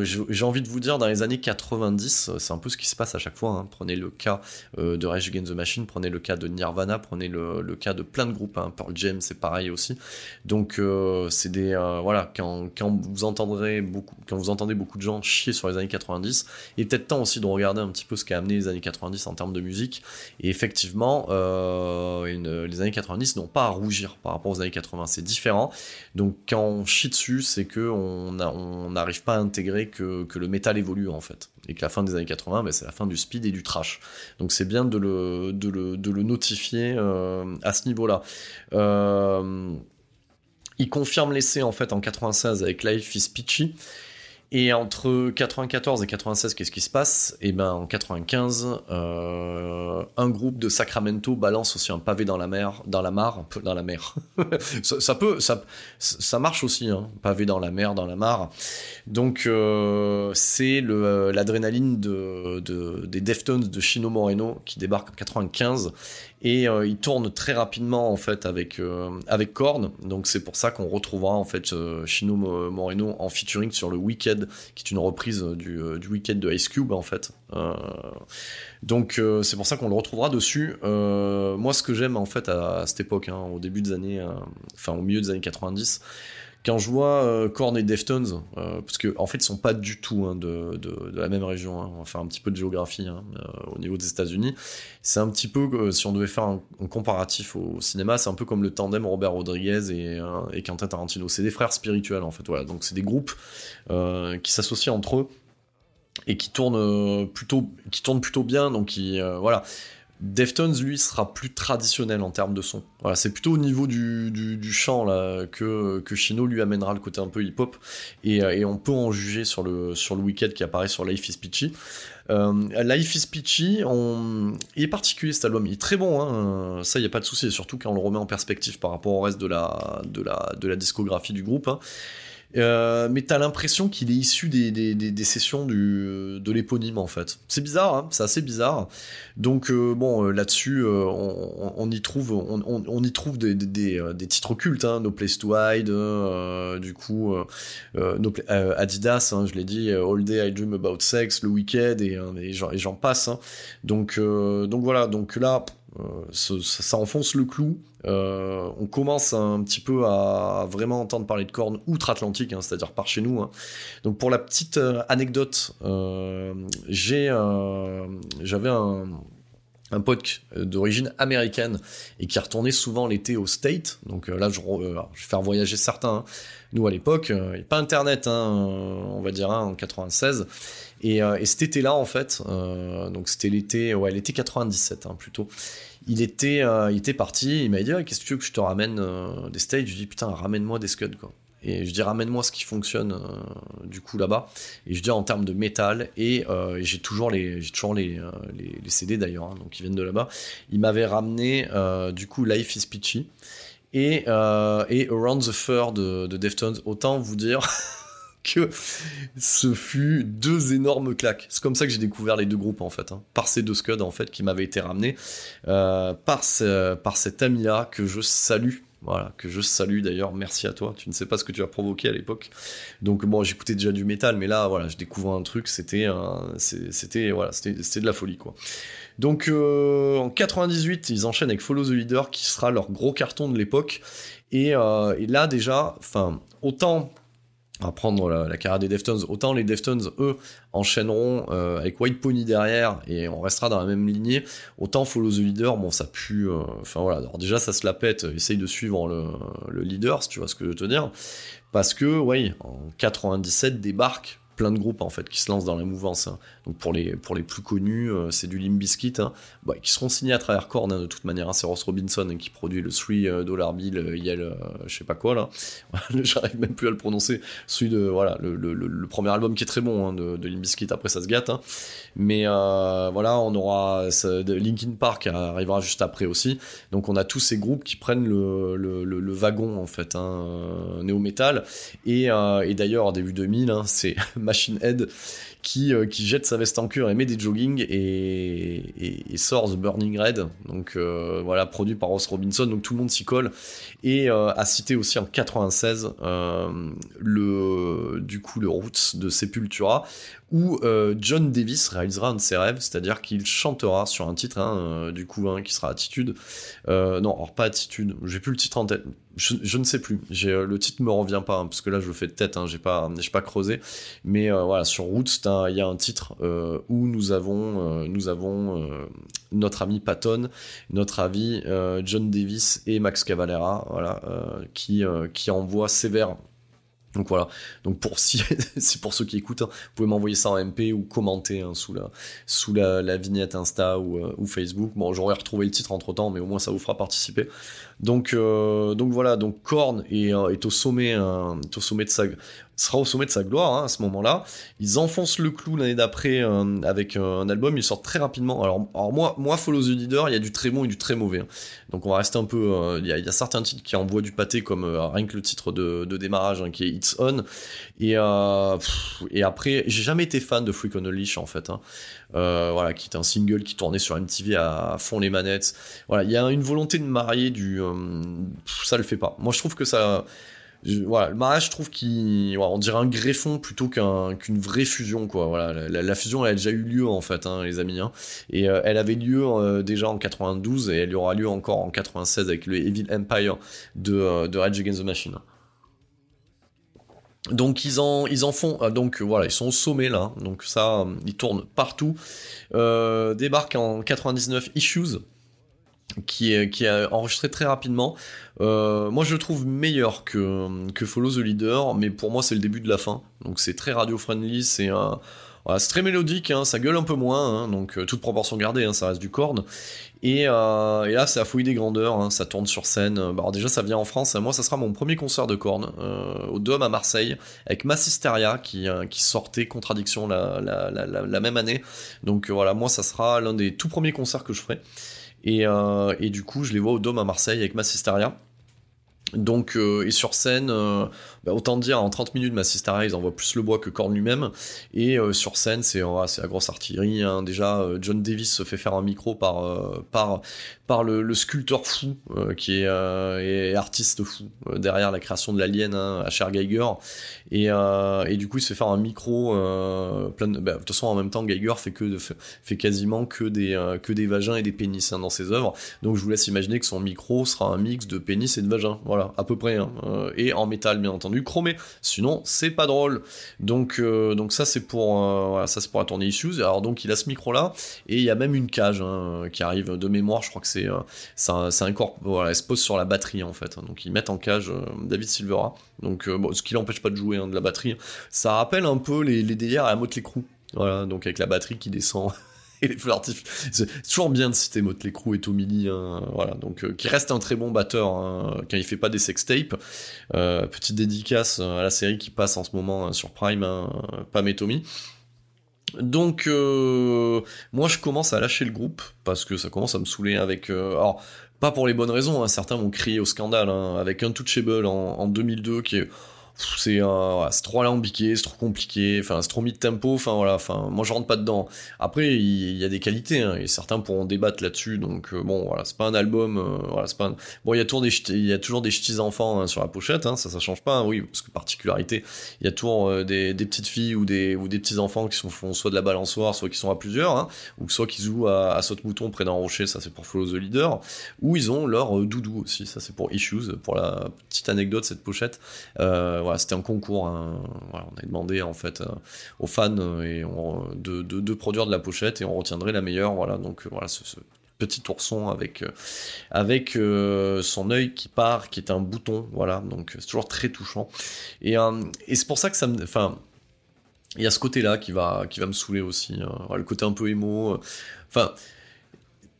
j'ai envie de vous dire, dans les années 90, c'est un peu ce qui se passe à chaque fois. Hein. Prenez le cas de Rage Against the Machine, prenez le cas de Nirvana, prenez le, le cas de plein de groupes. Hein. Pearl Jam, c'est pareil aussi. Donc c'est des voilà, quand, quand vous entendrez beaucoup, quand vous entendez beaucoup de gens chier sur les années 90, il est peut-être temps aussi de regarder un petit peu ce qu'a amené les années 90 en termes de musique. Et effectivement, euh, les années 90 n'ont pas à rougir par rapport aux années 80. C'est différent. Donc quand on chie dessus, c'est que on n'arrive pas à intégrer que, le métal évolue en fait. Et que la fin des années 80, ben, c'est la fin du speed et du trash. Donc c'est bien de le, de le, notifier euh, à ce niveau-là. Euh, il confirme l'essai en fait en 96 avec Life is Peachy. Et entre 94 et 96, qu'est-ce qui se passe? Eh ben en 95, euh, un groupe de Sacramento balance aussi un pavé dans la mer, dans la mare, dans la mer. ça, peut, ça, ça marche aussi, hein, pavé dans la mer, dans la mare. Donc euh, c'est euh, l'adrénaline de, de, des Deftones de Chino Moreno qui débarque en 95 et euh, il tourne très rapidement en fait avec euh, avec Korn. Donc c'est pour ça qu'on retrouvera en fait euh, Chino Moreno en featuring sur le Wicked qui est une reprise du, du Wicked de Ice Cube en fait. Donc c'est pour ça qu'on le retrouvera dessus. Moi ce que j'aime en fait à, cette époque hein, au début des années enfin au milieu des années 90 quand je vois euh, Korn et Deftones, euh, parce qu'en en fait, ils sont pas du tout hein, de, la même région. Hein. On va faire un petit peu de géographie hein, euh, au niveau des États-Unis. C'est un petit peu, si on devait faire un, comparatif au cinéma, c'est un peu comme le tandem Robert Rodriguez et, Quentin Tarantino. C'est des frères spirituels, en fait. Voilà. Donc, c'est des groupes qui s'associent entre eux et qui tournent plutôt, qui plutôt bien. Donc, qui, voilà. Deftones, lui, sera plus traditionnel en termes de son. Voilà, c'est plutôt au niveau du, du, chant là, que, que Shino lui amènera le côté un peu hip-hop. Et, euh, on peut en juger sur le, sur le qui apparaît sur Life is Peachy. Euh, Life is Peachy, est particulier cet album, il est très bon, hein. ça il n'y a pas de souci, surtout quand on le remet en perspective par rapport au reste de la, de la, de la discographie du groupe. Hein. Euh, mais t'as l'impression qu'il est issu des, sessions du, de l'éponyme en fait. C'est bizarre, hein c'est assez bizarre. Donc euh, bon, euh, là-dessus, on, y trouve, on, y trouve des, titres occultes, hein, No Place to Hide, du coup, no, Adidas, hein, je l'ai dit, All Day I Dream About Sex, Le Weekend et, et j'en passe. Hein. Donc, donc voilà, donc là, ça, enfonce le clou. Euh, on commence un petit peu à vraiment entendre parler de cornes outre-Atlantique, hein, c'est-à-dire par chez nous. Hein. Donc pour la petite euh, anecdote, euh, j'avais un, un pote d'origine américaine et qui retournait souvent l'été au State. Donc là, je, vais faire voyager certains. Hein. Nous à l'époque, pas Internet, on va dire en 96. Et, et cet été-là, en fait, donc c'était l'été, ouais, l'été 97 plutôt il était, euh, il était parti, il m'a dit qu'est-ce que tu veux que je te ramène euh, des stages Je lui dis putain ramène-moi des scuds quoi. Et je dis ramène-moi ce qui fonctionne euh, du coup là-bas. Et je dis en termes de métal et, j'ai toujours les, j'ai toujours les, les, CD d'ailleurs, hein, donc ils viennent de là-bas. Il m'avait ramené du coup Life is Peachy et, et Around the Fur de, de Deftones. Autant vous dire. que ce fut deux énormes claques. C'est comme ça que j'ai découvert les deux groupes en fait, hein. par ces deux scuds en fait qui m'avaient été ramenés euh, par, par cet ami-là que je salue. Voilà, que je salue d'ailleurs, merci à toi. Tu ne sais pas ce que tu as provoqué à l'époque. Donc bon, j'écoutais déjà du métal, mais là, voilà, je découvre un truc, c'était, c'était, voilà, c'était, de la folie quoi. Donc euh, en 98, ils enchaînent avec Follow the Leader, qui sera leur gros carton de l'époque. Et, euh, et là déjà, enfin, autant à prendre la, carrière des Deftones. Autant les Deftones, eux, enchaîneront euh, avec White Pony derrière et on restera dans la même lignée. Autant Follow the Leader, bon, ça pue. Euh, enfin voilà, alors déjà ça se la pète. Essaye de suivre le, le leader, si tu vois ce que je veux te dire. Parce que, oui, en 97 débarque plein de groupes en fait qui se lancent dans la mouvance. Hein. Donc pour les, pour les plus connus, euh, c'est du Limp Bizkit, hein. qui seront signés à travers Korn hein, de toute manière. c'est Ross Robinson qui produit le 3 euh, Dollar Bill, euh, Yell, je sais pas quoi là. J'arrive même plus à le prononcer. Celui de voilà le, le, le, premier album qui est très bon de, de Limp Bizkit. Après ça se gâte. Mais voilà, on aura Linkin Park arrivera juste après aussi. Donc on a tous ces groupes qui prennent le, wagon en fait néo metal et, et d'ailleurs début 2000, c'est Machine Head qui, euh, qui jette sa veste en cuir et met des jogging et, sort The Burning Red. Donc euh, voilà, produit par Ross Robinson, donc tout le monde s'y colle. Et euh, a cité aussi en 96 le, du coup, Roots de Sepultura, où John Davis réalisera un de ses rêves, c'est-à-dire qu'il chantera sur un titre, hein, du coup, hein, qui sera Attitude. non, alors pas Attitude, j'ai plus le titre en tête. Je, ne sais plus. le titre me revient pas hein, parce que là je le fais de tête. Hein, j'ai pas, pas creusé. Mais voilà, sur Roots, il y a un titre euh, où nous avons, euh, nous avons euh, notre ami Patton, notre ami John Davis et Max Cavalera, voilà, qui, qui envoient sévère donc voilà. Donc pour si, pour ceux qui écoutent, hein, vous pouvez m'envoyer ça en MP ou commenter hein, sous la sous la, vignette Insta ou, ou Facebook. Bon, j'aurais retrouvé le titre entre temps, mais au moins ça vous fera participer. Donc donc voilà. Donc Korn est, est au sommet est au sommet de sa sera au sommet de sa gloire hein, à ce moment-là. Ils enfoncent le clou l'année d'après euh, avec euh, un album, ils sortent très rapidement. Alors, moi, moi, Follow the Leader, il y a du très bon et du très mauvais. Hein. Donc on va rester un peu. Euh, il y, a certains titres qui envoient du pâté, comme rien que le titre de, démarrage hein, qui est It's On. Et, et après, j'ai jamais été fan de Freak on a Leash en fait. Hein. voilà, qui est un single qui tournait sur MTV à, fond les manettes. Voilà, il y a une volonté de marier du. ça le fait pas. Moi je trouve que ça voilà, le mariage, je trouve qu'on dirait un greffon plutôt qu'une vraie fusion, quoi. Voilà, la, fusion, elle a déjà eu lieu en fait, hein, les amis. Hein. Et euh, elle avait lieu euh, déjà en 92 et elle aura lieu encore en 96 avec le Evil Empire de, euh, de Rage Against the Machine. Donc ils en, font, donc voilà, ils sont au sommet là, donc ça, ils tournent partout. débarquent en 99 Issues, qui est, enregistré très rapidement. Euh, moi, je le trouve meilleur que, que Follow the Leader, mais pour moi, c'est le début de la fin. Donc, c'est très radio-friendly, c'est un. C'est très mélodique, hein, ça gueule un peu moins, hein, donc euh, toute proportion gardée, hein, ça reste du corne. Et, euh, et là, c'est la fouille des grandeurs, hein, ça tourne sur scène. Bah, alors déjà, ça vient en France. Moi, ça sera mon premier concert de corne au Dôme à Marseille avec Massisteria qui, qui sortait Contradiction la, même année. Donc voilà, moi, ça sera l'un des tout premiers concerts que je ferai. Euh, et, du coup, je les vois au Dôme à Marseille avec Massisteria. Donc, euh, et sur scène, euh, bah, autant dire, en 30 minutes, Massisteria, ils envoient plus le bois que Korn lui-même. Et sur scène, c'est la grosse artillerie. Hein. Déjà, John Davis se fait faire un micro par, par, par le, sculpteur fou, qui est, artiste fou, derrière la création de l'Alien, hein, Asher Geiger. Et, du coup, il se fait faire un micro plein de... Bah, de toute façon, en même temps, Geiger fait, fait quasiment que des, que des vagins et des pénis hein, dans ses œuvres. Donc, je vous laisse imaginer que son micro sera un mix de pénis et de vagin. Voilà, à peu près. et en métal, bien entendu, chromé. Sinon, c'est pas drôle. Donc, donc ça, c'est pour, voilà, ça, c'est pour la tournée Issues. Alors, donc, il a ce micro-là. Et il y a même une cage qui arrive de mémoire. Je crois que c'est c'est un, corps. Voilà, elle se pose sur la batterie, en fait. Donc, ils mettent en cage David Silvera. Donc, ce qui l'empêche pas de jouer Hein, de la batterie. Ça rappelle un peu les, les délires à la Motley Crue. Voilà, donc avec la batterie qui descend les feux. C'est toujours bien de citer Motley Crue et Tommy hein, voilà, donc euh, qui reste un très bon batteur hein, quand il fait pas des sextapes. Euh, petite dédicace à la série qui passe en ce moment sur Prime, hein, Pam et Tommy. Donc, euh, moi, je commence à lâcher le groupe parce que ça commence à me saouler avec. alors, pas pour les bonnes raisons. Certains m'ont crié au scandale avec Untouchable en, en 2002 qui est c'est trop alambiqué, c'est trop compliqué, enfin c'est trop mis de tempo, enfin voilà, enfin moi je rentre pas dedans. Après il y, a des qualités hein, et certains pourront débattre là-dessus, donc euh, bon voilà c'est pas un album, euh, voilà c'est pas bon il y a toujours des il y a toujours des ch'tis enfants hein, sur la pochette, hein, ça ça change pas, oui parce que particularité il y a toujours euh, des, petites filles ou des ou des petits enfants qui font soit de la balançoire, soit qui sont à plusieurs, ou soit qui jouent à, à saute-mouton près d'un rocher, ça c'est pour Follow the Leader, ou ils ont leur doudou aussi, ça c'est pour Issues, pour la petite anecdote cette pochette. Euh, c'était un concours. Hein. on a demandé en fait euh, aux fans euh, de, produire de la pochette et on retiendrait la meilleure. Voilà, donc voilà, ce, petit ourson avec avec son œil qui part, qui est un bouton. Voilà, donc c'est toujours très touchant. Et, et c'est pour ça que ça me, enfin. Il y a ce côté-là qui va, qui va me saouler aussi, hein. le côté un peu émo. Enfin,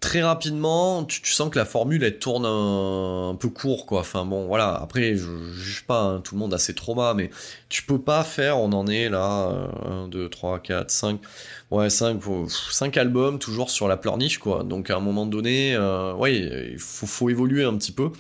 très rapidement, tu, sens que la formule elle tourne un, peu court quoi. Enfin bon voilà, après je, juge pas, hein, tout le monde a ses traumas, mais tu peux pas faire, on en est là, 1, 2, 3, 4, 5, ouais 5, 5 albums toujours sur la pleurniche quoi. Donc à un moment donné, euh, ouais, il faut, évoluer un petit peu.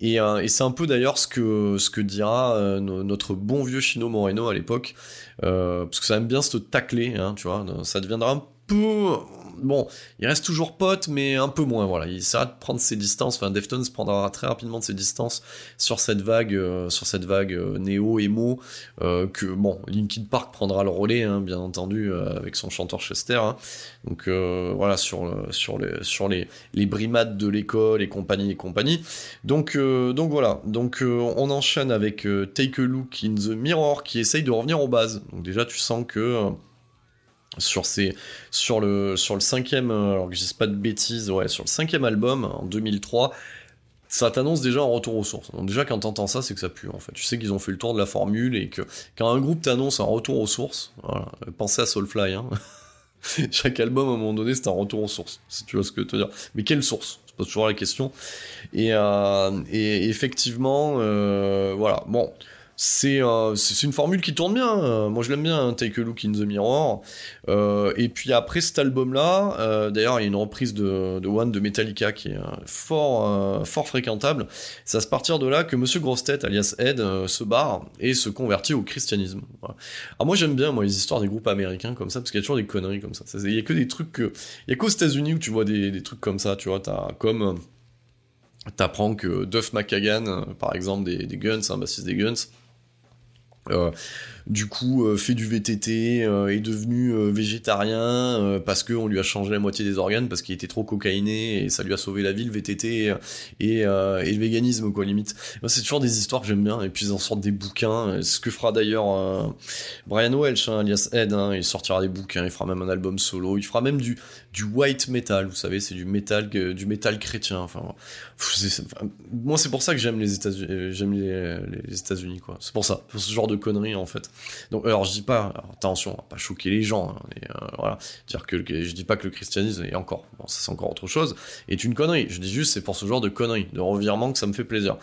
Et, et c'est un peu d'ailleurs ce que, ce que dira notre bon vieux Chino Moreno à l'époque, parce que ça aime bien se tacler, hein, tu vois, ça deviendra bon, il reste toujours pote, mais un peu moins, voilà. Il essaiera de prendre ses distances, enfin, Deftones prendra très rapidement ses distances sur cette vague, euh, sur cette vague euh, néo-emo, euh, que, bon, Linkin Park prendra le relais, hein, bien entendu, avec son chanteur Chester, hein. Donc, voilà, sur, sur, les, sur les, les brimades de l'école et compagnie et compagnie. Donc, donc voilà. Donc, on enchaîne avec Take a Look in the Mirror, qui essaye de revenir aux bases. Donc, déjà, tu sens que sur, sur, le, cinquième, euh, alors que pas de bêtises, ouais, sur le cinquième album, en 2003, ça t'annonce déjà un retour aux sources. Déjà, quand t'entends ça, c'est que ça pue, en fait. Tu sais qu'ils ont fait le tour de la formule et que quand un groupe t'annonce un retour aux sources, pensez à Soulfly, hein. Chaque album, à un moment donné, c'est un retour aux sources, si tu vois ce que je veux dire. Mais quelle source? C'est pas toujours la question. Et, euh, effectivement, euh, voilà, bon euh, c'est une formule qui tourne bien. Moi, je l'aime bien, hein, Take a Look in the Mirror. Euh, et puis après cet album-là, euh, d'ailleurs, il y a une reprise de, One de Metallica qui est fort, fort fréquentable. C'est à partir de là que Monsieur Grostet, alias Ed, se barre et se convertit au christianisme. Alors moi, j'aime bien moi les histoires des groupes américains comme ça parce qu'il y a toujours des conneries comme ça. Il y a que des trucs que, il y a qu'aux États-Unis où tu vois des, trucs comme ça. Tu vois, t'as comme T'apprends que Duff McKagan, par exemple, des Guns, un bassiste des Guns, euh, du coup euh, fait du VTT, euh, est devenu végétarien parce qu'on lui a changé la moitié des organes parce qu'il était trop cocaïné et ça lui a sauvé la vie le VTT et, le véganisme quoi limite. C'est toujours des histoires que j'aime bien et puis ils en sortent des bouquins. Ce que fera d'ailleurs Brian Welch, hein, alias Ed, hein, il sortira des bouquins, il fera même un album solo, il fera même du, du white metal, vous savez, c'est du métal, du chrétien. Enfin, moi c'est pour ça que j'aime les États-Unis, j'aime les États-Unis quoi. C'est pour ça, pour ce genre de conneries en fait. Donc alors je dis pas, attention, pas choquer les gens, hein, euh, dire que je dis pas que le christianisme est encore, bon, ça c'est encore autre chose, est une connerie. Je dis juste c'est pour ce genre de conneries, de revirement que ça me fait plaisir.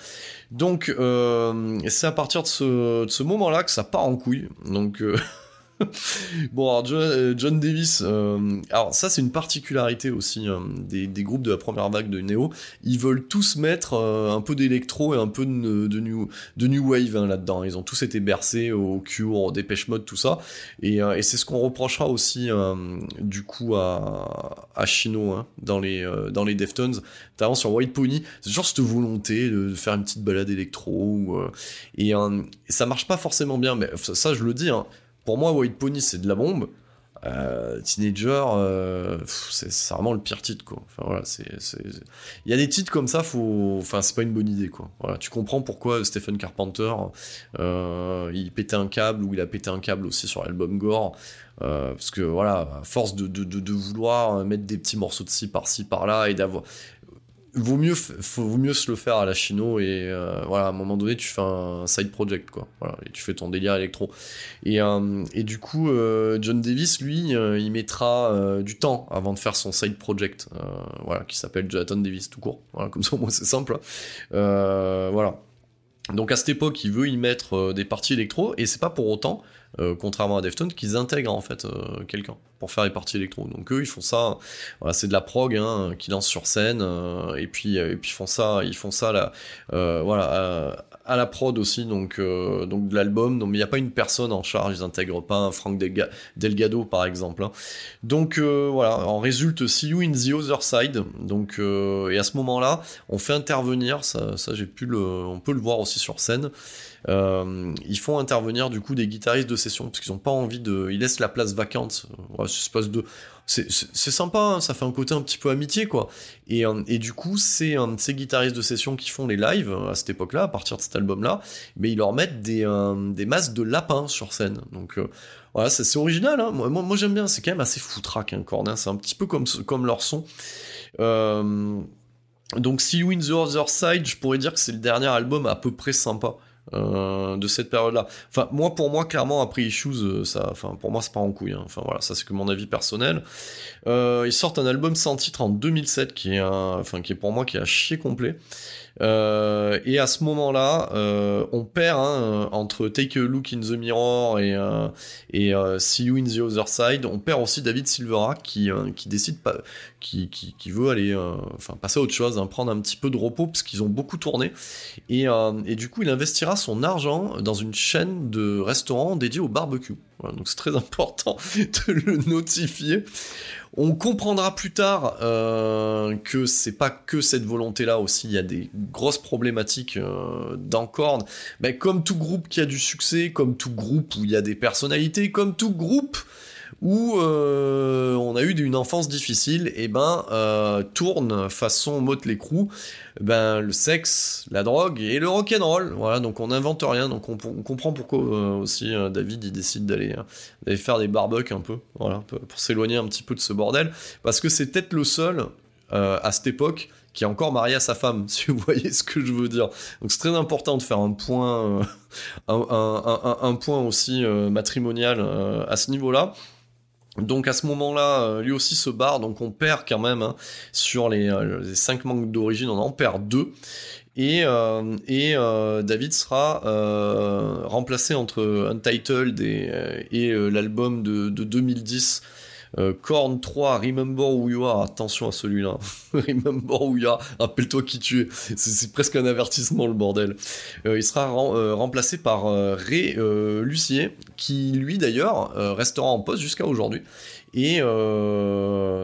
Donc euh, c'est à partir de ce, de ce moment-là que ça part en couille. Donc euh, bon, alors euh, John, Davis, euh, alors ça c'est une particularité aussi euh, des, groupes de la première vague de Neo. Ils veulent tous mettre un peu d'électro et un peu de, new, wave hein, là-dedans. Ils ont tous été bercés au Cure, au Dépêche Mode, tout ça. Et, c'est ce qu'on reprochera aussi du coup à, Chino hein, dans, les, dans les Deftones. T'as sur White Pony, c'est toujours cette volonté de faire une petite balade électro. et, ça marche pas forcément bien, mais ça, je le dis. Hein, pour moi, White Pony, c'est de la bombe. Euh, Teenager, euh, c'est vraiment le pire titre, quoi. Enfin, voilà, c'est, il y a des titres comme ça, faut, enfin, c'est pas une bonne idée, quoi. Voilà, tu comprends pourquoi Stephen Carpenter, euh, il pétait un câble ou il a pété un câble aussi sur l'album Gore, parce que voilà, à force de, de, de, vouloir mettre des petits morceaux de ci par-ci par-là et d'avoir, vaut mieux, vaut mieux se le faire à la chino et euh, voilà, à un moment donné, tu fais un side project, quoi. Voilà, et tu fais ton délire électro. Et, euh, du coup, euh, John Davis, lui, il mettra du temps avant de faire son side project, voilà, qui s'appelle Jonathan Davis, tout court. Voilà, comme ça, au moins, c'est simple. Voilà. Donc à cette époque, il veut y mettre des parties électro, et c'est pas pour autant euh, contrairement à Deftones, qu'ils intègrent en fait euh, quelqu'un pour faire les parties électro. Donc eux, ils font ça, voilà, c'est de la prog hein, qui lance sur scène, euh, et puis et puis ils font ça, ils font ça là, voilà, à, la prod aussi, donc donc de l'album. Donc il n'y a pas une personne en charge, ils intègrent pas un Frank Delgado par exemple. Hein. Donc voilà, en résulte See You in the Other Side. Donc et à ce moment-là, on fait intervenir, ça, ça j'ai pu le, on peut le voir aussi sur scène. Euh, ils font intervenir du coup des guitaristes de session parce qu'ils ont pas envie de. Ils laissent la place vacante. Ouais, c'est de. C'est sympa, hein, ça fait un côté un petit peu amitié quoi. Et, euh, du coup, c'est ces guitaristes de session qui font les lives à cette époque-là, à partir de cet album-là, mais ils leur mettent des, euh, des masques de lapins sur scène. Donc voilà, c'est original. Hein. Moi, j'aime bien, c'est quand même assez foutraque un hein, C'est un petit peu comme, comme leur son. donc, See You in the Other Side, je pourrais dire que c'est le dernier album à peu près sympa de cette période-là. Enfin, moi, pour moi, clairement, après Issues, ça, enfin, pour moi, c'est pas en couille. Hein. Enfin, voilà, ça, c'est que mon avis personnel. ils sortent un album sans titre en 2007 qui est, un, enfin, qui est pour moi qui est à chier complet. Euh, et à ce moment-là, euh, on perd hein, entre Take a Look in the Mirror et, euh, See You in the Other Side. On perd aussi David Silvera qui, qui décide qui, qui, veut aller, enfin passer à autre chose, hein, prendre un petit peu de repos parce qu'ils ont beaucoup tourné. Et, et du coup, il investira son argent dans une chaîne de restaurants dédiée au barbecue. Donc c'est très important de le notifier. On comprendra plus tard euh, que c'est pas que cette volonté-là aussi, il y a des grosses problématiques euh. Mais comme tout groupe qui a du succès, comme tout groupe où il y a des personnalités, comme tout groupe où euh, on a eu une enfance difficile, et ben euh, tourne façon Motley Crue, ben le sexe, la drogue et le rock'n'roll. Voilà, donc on n'invente rien, donc on, comprend pourquoi euh, aussi David il décide d'aller d'aller faire des barbecues un peu, voilà, pour, s'éloigner un petit peu de ce bordel, parce que c'est peut-être le seul à cette époque qui est encore marié à sa femme, si vous voyez ce que je veux dire. Donc c'est très important de faire un point, un, point aussi matrimonial à ce niveau-là. Donc à ce moment-là, euh, lui aussi se barre, donc on perd quand même hein, sur les, 5 euh, manques d'origine, on en perd 2. Et, euh, et David sera remplacé entre Untitled et, et l'album de 2010 euh, Korn 3, Remember Who You Are, attention à celui-là. Remember Who You Are, rappelle-toi qui tu es. C'est presque un avertissement le bordel. Euh, il sera euh, remplacé par Ray Lucier, qui lui d'ailleurs restera en poste jusqu'à aujourd'hui. Et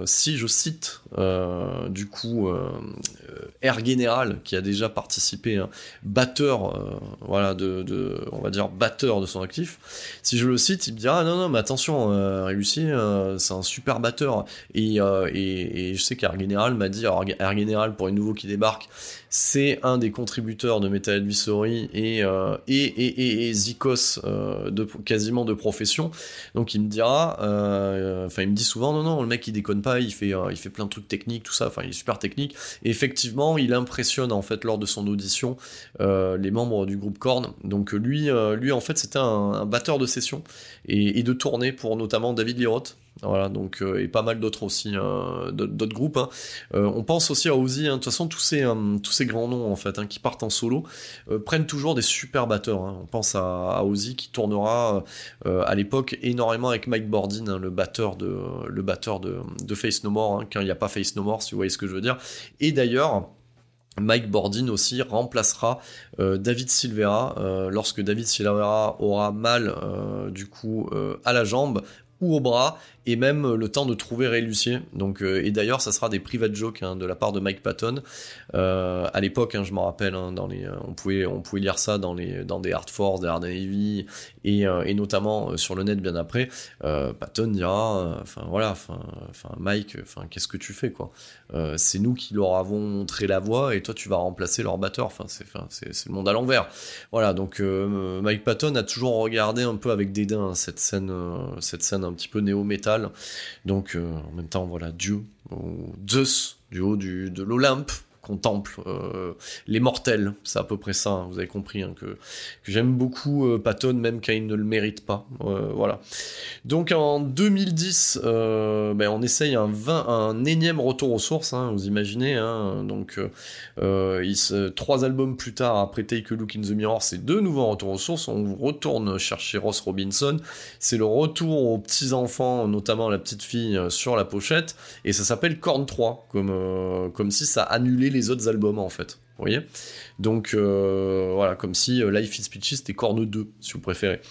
si je cite du coup Air General qui a déjà participé, hein, batteur, euh, voilà, de, on va dire batteur de son actif. Si je le cite, il me dira ah, non non mais attention, euh, Lucie, euh, c'est un super batteur. Et, je sais qu'Air General m'a dit, Air General pour les nouveaux qui débarquent, c'est un des contributeurs de Metal Advisory et, et, et, et, Zikos de, quasiment de profession. Donc il me dira, enfin il me dit souvent non non le mec il déconne pas, il fait il fait plein de trucs techniques tout ça, enfin il est super technique. Et effectivement il impressionne en fait lors de son audition euh, les membres du groupe Korn. Donc lui, euh, en fait, c'était un, batteur de session et, de tournée pour notamment David Liroth. Voilà, donc euh, et pas mal d'autres aussi, d'autres groupes. Hein. on pense aussi à Ozzy. Hein. De toute façon, tous ces tous ces grands noms en fait hein, qui partent en solo prennent toujours des super batteurs. On pense à, Ozzy qui tournera à l'époque énormément avec Mike Bordin, le batteur de le batteur de, de Face No More, quand il n'y a pas Face No More, si vous voyez ce que je veux dire. Et d'ailleurs Mike Bordin aussi remplacera euh, David Silvera euh, lorsque David Silvera aura mal euh, du coup à la jambe ou au bras et même euh, le temps de trouver Ray. Donc, euh, et d'ailleurs, ça sera des private jokes hein, de la part de Mike Patton. Euh, à l'époque, hein, je m'en rappelle, hein, dans les, on pouvait, on pouvait lire ça dans les, dans des Hard Force, des Hard Navy, et, notamment sur le net bien après. Patton dira, enfin voilà, enfin Mike, enfin qu'est-ce que tu fais quoi? C'est nous qui leur avons montré la voie, et toi tu vas remplacer leur batteur. Enfin, c'est, c'est, le monde à l'envers. Voilà, donc Mike Patton a toujours regardé un peu avec dédain cette scène, cette scène un petit peu néo-métal donc euh, en même temps, voilà, Dieu, ou Zeus, du haut de l'Olympe, contemple euh, les mortels. C'est à peu près ça, hein, vous avez compris, hein, que, j'aime beaucoup euh, Patton, même quand il ne le mérite pas. Euh, voilà. Donc en 2010, ben, on essaye un, un énième retour aux sources, hein, vous imaginez. donc il trois albums plus tard, après Take a Look in the Mirror, c'est deux nouveaux retours aux sources. On retourne chercher Ross Robinson. C'est le retour aux petits-enfants, notamment la petite fille, sur la pochette. Et ça s'appelle Corn 3, comme, comme si ça annulait les autres albums en fait. Vous voyez? Donc euh, voilà, comme si euh, Life is Peachy c'était Corne 2, si vous préférez.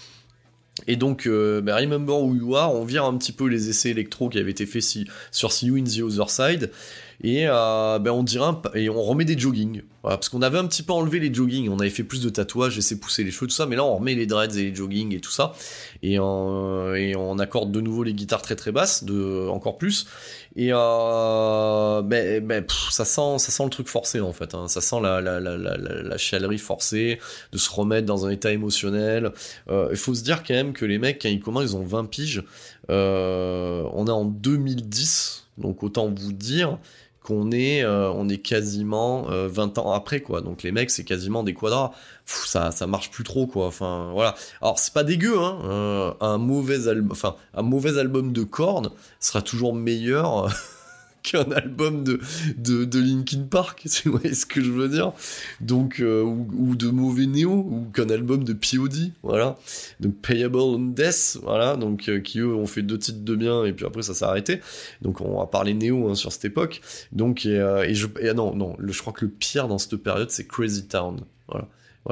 Et donc, euh, bah, Remember Who You Are, on vire un petit peu les essais électro qui avaient été faits sur See You in the Other Side, et ben on dirait et on remet des jogging. parce qu'on avait un petit peu enlevé les jogging, on avait fait plus de tatouages, laissé pousser les cheveux, tout ça, mais là on remet les dreads et les jogging et tout ça, et, et on accorde de nouveau les guitares très très basses, de, encore plus, et euh, ben, ben ça sent, ça sent le truc forcé en fait. Hein. Ça sent la, la, la, la, la chalerie forcée, de se remettre dans un état émotionnel. Euh, il faut se dire quand même que les mecs, quand ils commencent, ils ont 20 piges. Euh, on est en 2010, donc autant vous dire qu'on est, on est quasiment 20 ans après, quoi. Donc les mecs, c'est quasiment des quadras. ça, ça marche plus trop, quoi. Enfin, voilà. Alors c'est pas dégueu, hein. un mauvais album, enfin, un mauvais album de Korn sera toujours meilleur qu'un album de, de, de, Linkin Park, tu vois ce que je veux dire Donc, euh, ou, de mauvais Néo, ou qu'un album de POD, voilà. Donc, Payable on Death, voilà, donc, euh, qui eux ont fait deux titres de bien, et puis après ça s'est arrêté. Donc, on va parler Néo hein, sur cette époque. Donc, et, euh, je, et, non, non, je crois que le pire dans cette période, c'est Crazy Town, voilà.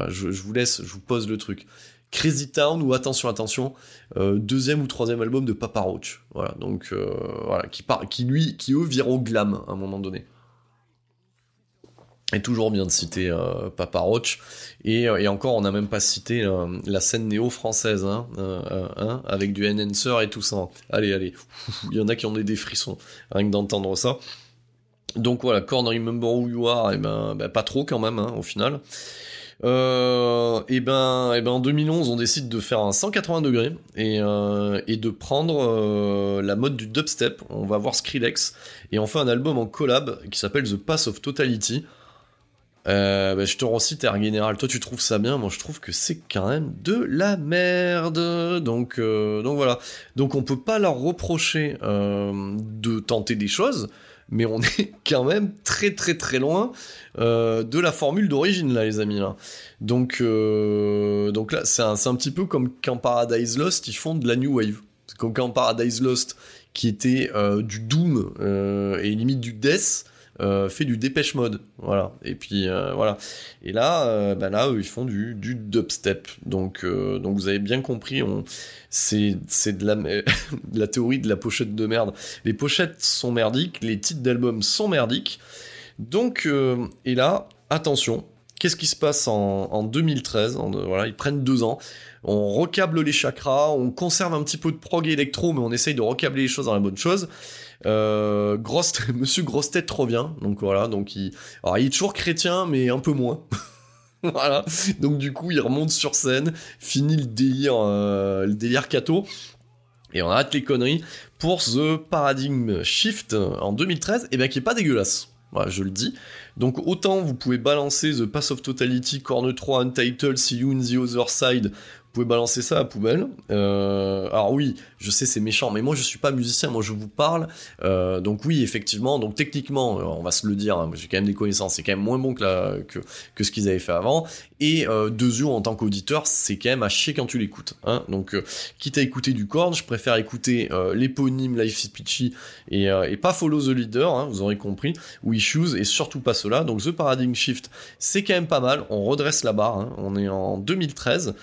Je vous laisse, je vous pose le truc. Crazy Town ou attention attention euh, deuxième ou troisième album de Papa Roach. Voilà donc euh, voilà qui part qui lui qui eux virent au glam à un moment donné. Et toujours bien de citer euh, Papa Roach. Et, et, encore on n'a même pas cité la scène néo française hein, hein, avec du Enhancer et tout ça. Allez allez il y en a qui ont des frissons rien que d'entendre ça. Donc voilà Corn Remember Who You Are et eh ben, ben, pas trop quand même hein, au final euh, et ben, et ben en 2011, on décide de faire un 180 degrés et, euh, et de prendre euh, la mode du dubstep. On va voir Skrillex et on fait un album en collab qui s'appelle The Pass of Totality. Euh, ben, je te recite Air Général, toi tu trouves ça bien, moi je trouve que c'est quand même de la merde. Donc, donc voilà. Donc on peut pas leur reprocher de tenter des choses, mais on est quand même très très très loin euh, de la formule d'origine là les amis. Donc, euh, donc là c'est un, un, petit peu comme quand Paradise Lost ils font de la New Wave. C'est comme quand Paradise Lost qui était euh, du Doom et limite du Death euh, fait du dépêche mode, voilà. Et puis euh, voilà. Et là, euh, bah là, ils font du, du dubstep. Donc, donc vous avez bien compris, on, c'est, de la, la théorie de la pochette de merde. Les pochettes sont merdiques, les titres d'albums sont merdiques. Donc, et là, attention, qu'est-ce qui se passe en, en 2013 Voilà, ils prennent deux ans on recable les chakras, on conserve un petit peu de prog électro, mais on essaye de recabler les choses dans la bonne chose. Euh, Monsieur Grosse Tête revient, donc voilà, donc il, alors il est toujours chrétien, mais un peu moins. voilà, donc du coup il remonte sur scène, finit le délire, euh, cato, et on arrête les conneries pour The Paradigm Shift en 2013, et bien qui est pas dégueulasse. Voilà, je le dis. Donc autant vous pouvez balancer The Pass of Totality, Corner 3, Untitled, See You in the Other Side, pouvez balancer ça à poubelle. Euh, alors oui, je sais c'est méchant, mais moi je suis pas musicien, moi je vous parle. Euh, donc oui, effectivement, donc techniquement, euh, on va se le dire, hein, j'ai quand même des connaissances, c'est quand même moins bon que, que, ce qu'ils avaient fait avant. Et euh, deux yeux en tant qu'auditeur, c'est quand même à chier quand tu l'écoutes. Hein. Donc euh, quitte à écouter du corn, je préfère écouter l'éponyme Life is Pitchy et, et, pas Follow the Leader, hein, vous aurez compris, ou Issues, et surtout pas cela. Donc The Paradigm Shift, c'est quand même pas mal, on redresse la barre, hein. on est en 2013.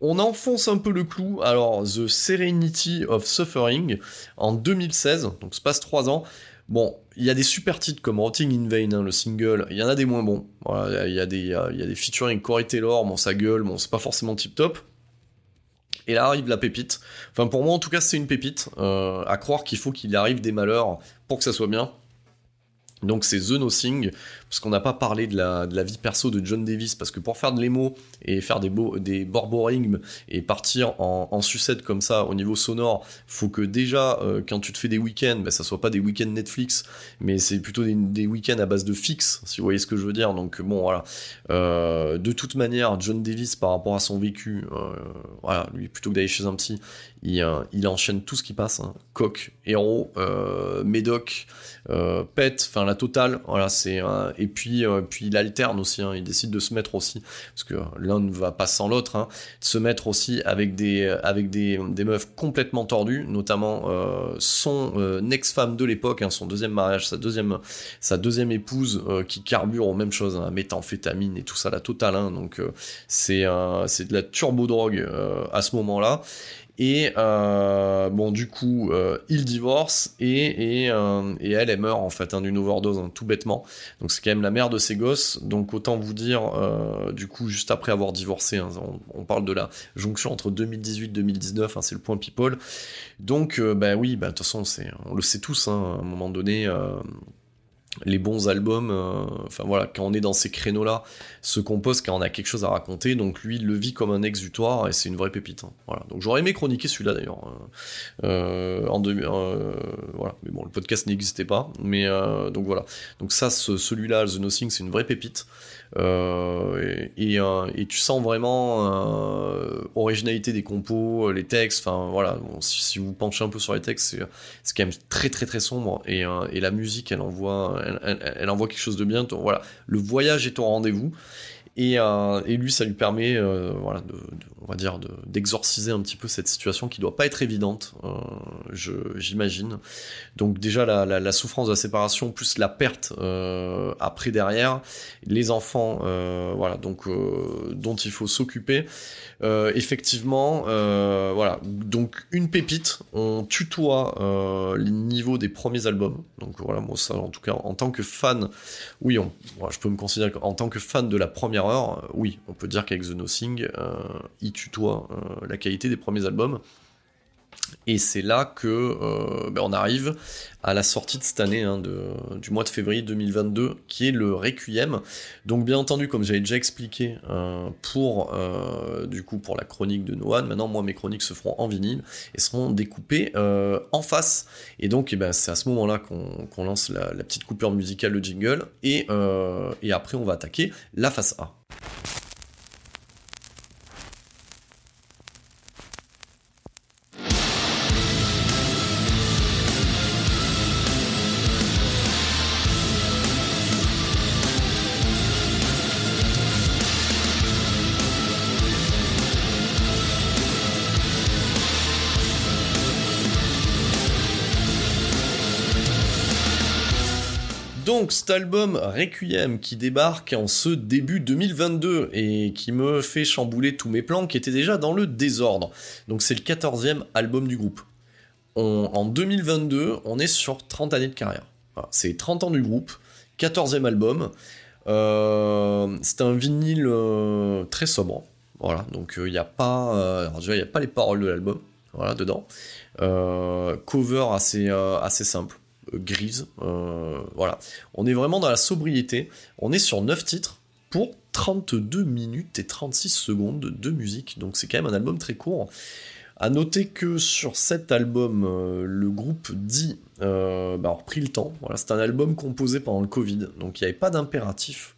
On enfonce un peu le clou. Alors, The Serenity of Suffering en 2016, donc se passe 3 ans. Bon, il y a des super titres comme Rotting in Vain, hein, le single. Il y en a des moins bons. Il y a des, il y featuring Corey Taylor, bon, sa gueule, bon, c'est pas forcément tip top. Et là arrive la pépite. Enfin, pour moi, en tout cas, c'est une pépite. Euh, à croire qu'il faut qu'il arrive des malheurs pour que ça soit bien. Donc c'est The Nothing, parce qu'on n'a pas parlé de la, de la, vie perso de John Davis, parce que pour faire de l'émo et faire des, beaux, des et partir en, en, sucette comme ça au niveau sonore, faut que déjà euh, quand tu te fais des week-ends, ben, ça soit pas des week-ends Netflix, mais c'est plutôt des, week-ends à base de fixe, si vous voyez ce que je veux dire. Donc bon voilà. Euh, de toute manière, John Davis par rapport à son vécu, euh, voilà, lui plutôt que d'aller chez un psy, il, il enchaîne tout ce qui passe, hein. Coq, Héros, Médoc, Pet, enfin la totale. Voilà c'est et puis, euh, puis il alterne aussi, hein, il décide de se mettre aussi, parce que l'un ne va pas sans l'autre, hein, se mettre aussi avec des, avec des, meufs complètement tordues, notamment euh, son euh, ex-femme de l'époque, hein, son deuxième mariage, sa deuxième, sa deuxième épouse qui carbure aux mêmes choses, hein, méthamphétamine et tout ça, la totale, donc c'est c'est de la turbo-drogue à ce moment-là. Et euh, bon, du coup, euh, il divorce et, euh, et, elle, elle meurt en fait hein, d'une overdose, hein, tout bêtement. Donc c'est quand même la mère de ses gosses. Donc autant vous dire, du coup, juste après avoir divorcé, hein, on, parle de la jonction entre 2018-2019, hein, c'est le point people. Donc, ben oui, bah, de toute façon, on le sait tous, à un moment donné les bons albums, euh, enfin voilà, quand on est dans ces créneaux-là, se composent quand on a quelque chose à raconter. Donc lui, il le vit comme un exutoire et c'est une vraie pépite. Hein. Voilà. Donc j'aurais aimé chroniquer celui-là d'ailleurs. Euh, en euh, voilà. Mais bon, le podcast n'existait pas. Mais donc voilà. Donc ça, celui-là, The Nothing, c'est une vraie pépite. Et, et, tu sens vraiment originalité des compos, les textes. Enfin voilà. si, vous penchez un peu sur les textes, c'est quand même très très très sombre. Et, la musique, elle envoie elle, envoie quelque chose de bien. Voilà, le voyage est au rendez-vous. Et, euh, et, lui, ça lui permet, euh, voilà, on va dire, d'exorciser un petit peu cette situation qui doit pas être évidente, euh, j'imagine. Donc déjà la, souffrance de la séparation plus la perte euh, après derrière, les enfants, euh, voilà, donc dont il faut s'occuper. effectivement, voilà, donc une pépite. On tutoie le niveau des premiers albums. Donc voilà, moi ça, en tout cas, en tant que fan, oui, je peux me considérer en tant que fan de la première euh, oui, on peut dire qu'avec The Nothing, euh, il tutoie euh, la qualité des premiers albums. Et c'est là que ben, on arrive à la sortie de cette année, hein, du mois de février 2022, qui est le Requiem. Donc bien entendu, comme j'avais déjà expliqué pour du coup pour la chronique de Noan, maintenant moi mes chroniques se feront en vinyle et seront découpées en face. Et donc eh ben, c'est à ce moment-là qu'on lance la, petite coupure musicale, le jingle, et après on va attaquer la face A. Donc cet album Requiem qui débarque en ce début 2022 et qui me fait chambouler tous mes plans qui étaient déjà dans le désordre. Donc c'est le 14e album du groupe. en 2022, on est sur 30 années de carrière. c'est 30 ans du groupe, 14e album. Euh, c'est un vinyle euh, très sobre. Voilà, donc il euh, n'y a pas, il a pas les paroles de l'album, voilà, dedans. cover assez, assez simple grise. Euh, voilà. On est vraiment dans la sobriété. On est sur 9 titres pour 32 minutes et 36 secondes de musique. Donc c'est quand même un album très court. À noter que sur cet album, euh, le groupe dit euh, bah, repris le temps. C'est un album composé pendant le Covid, donc il n'y avait pas d'impératif,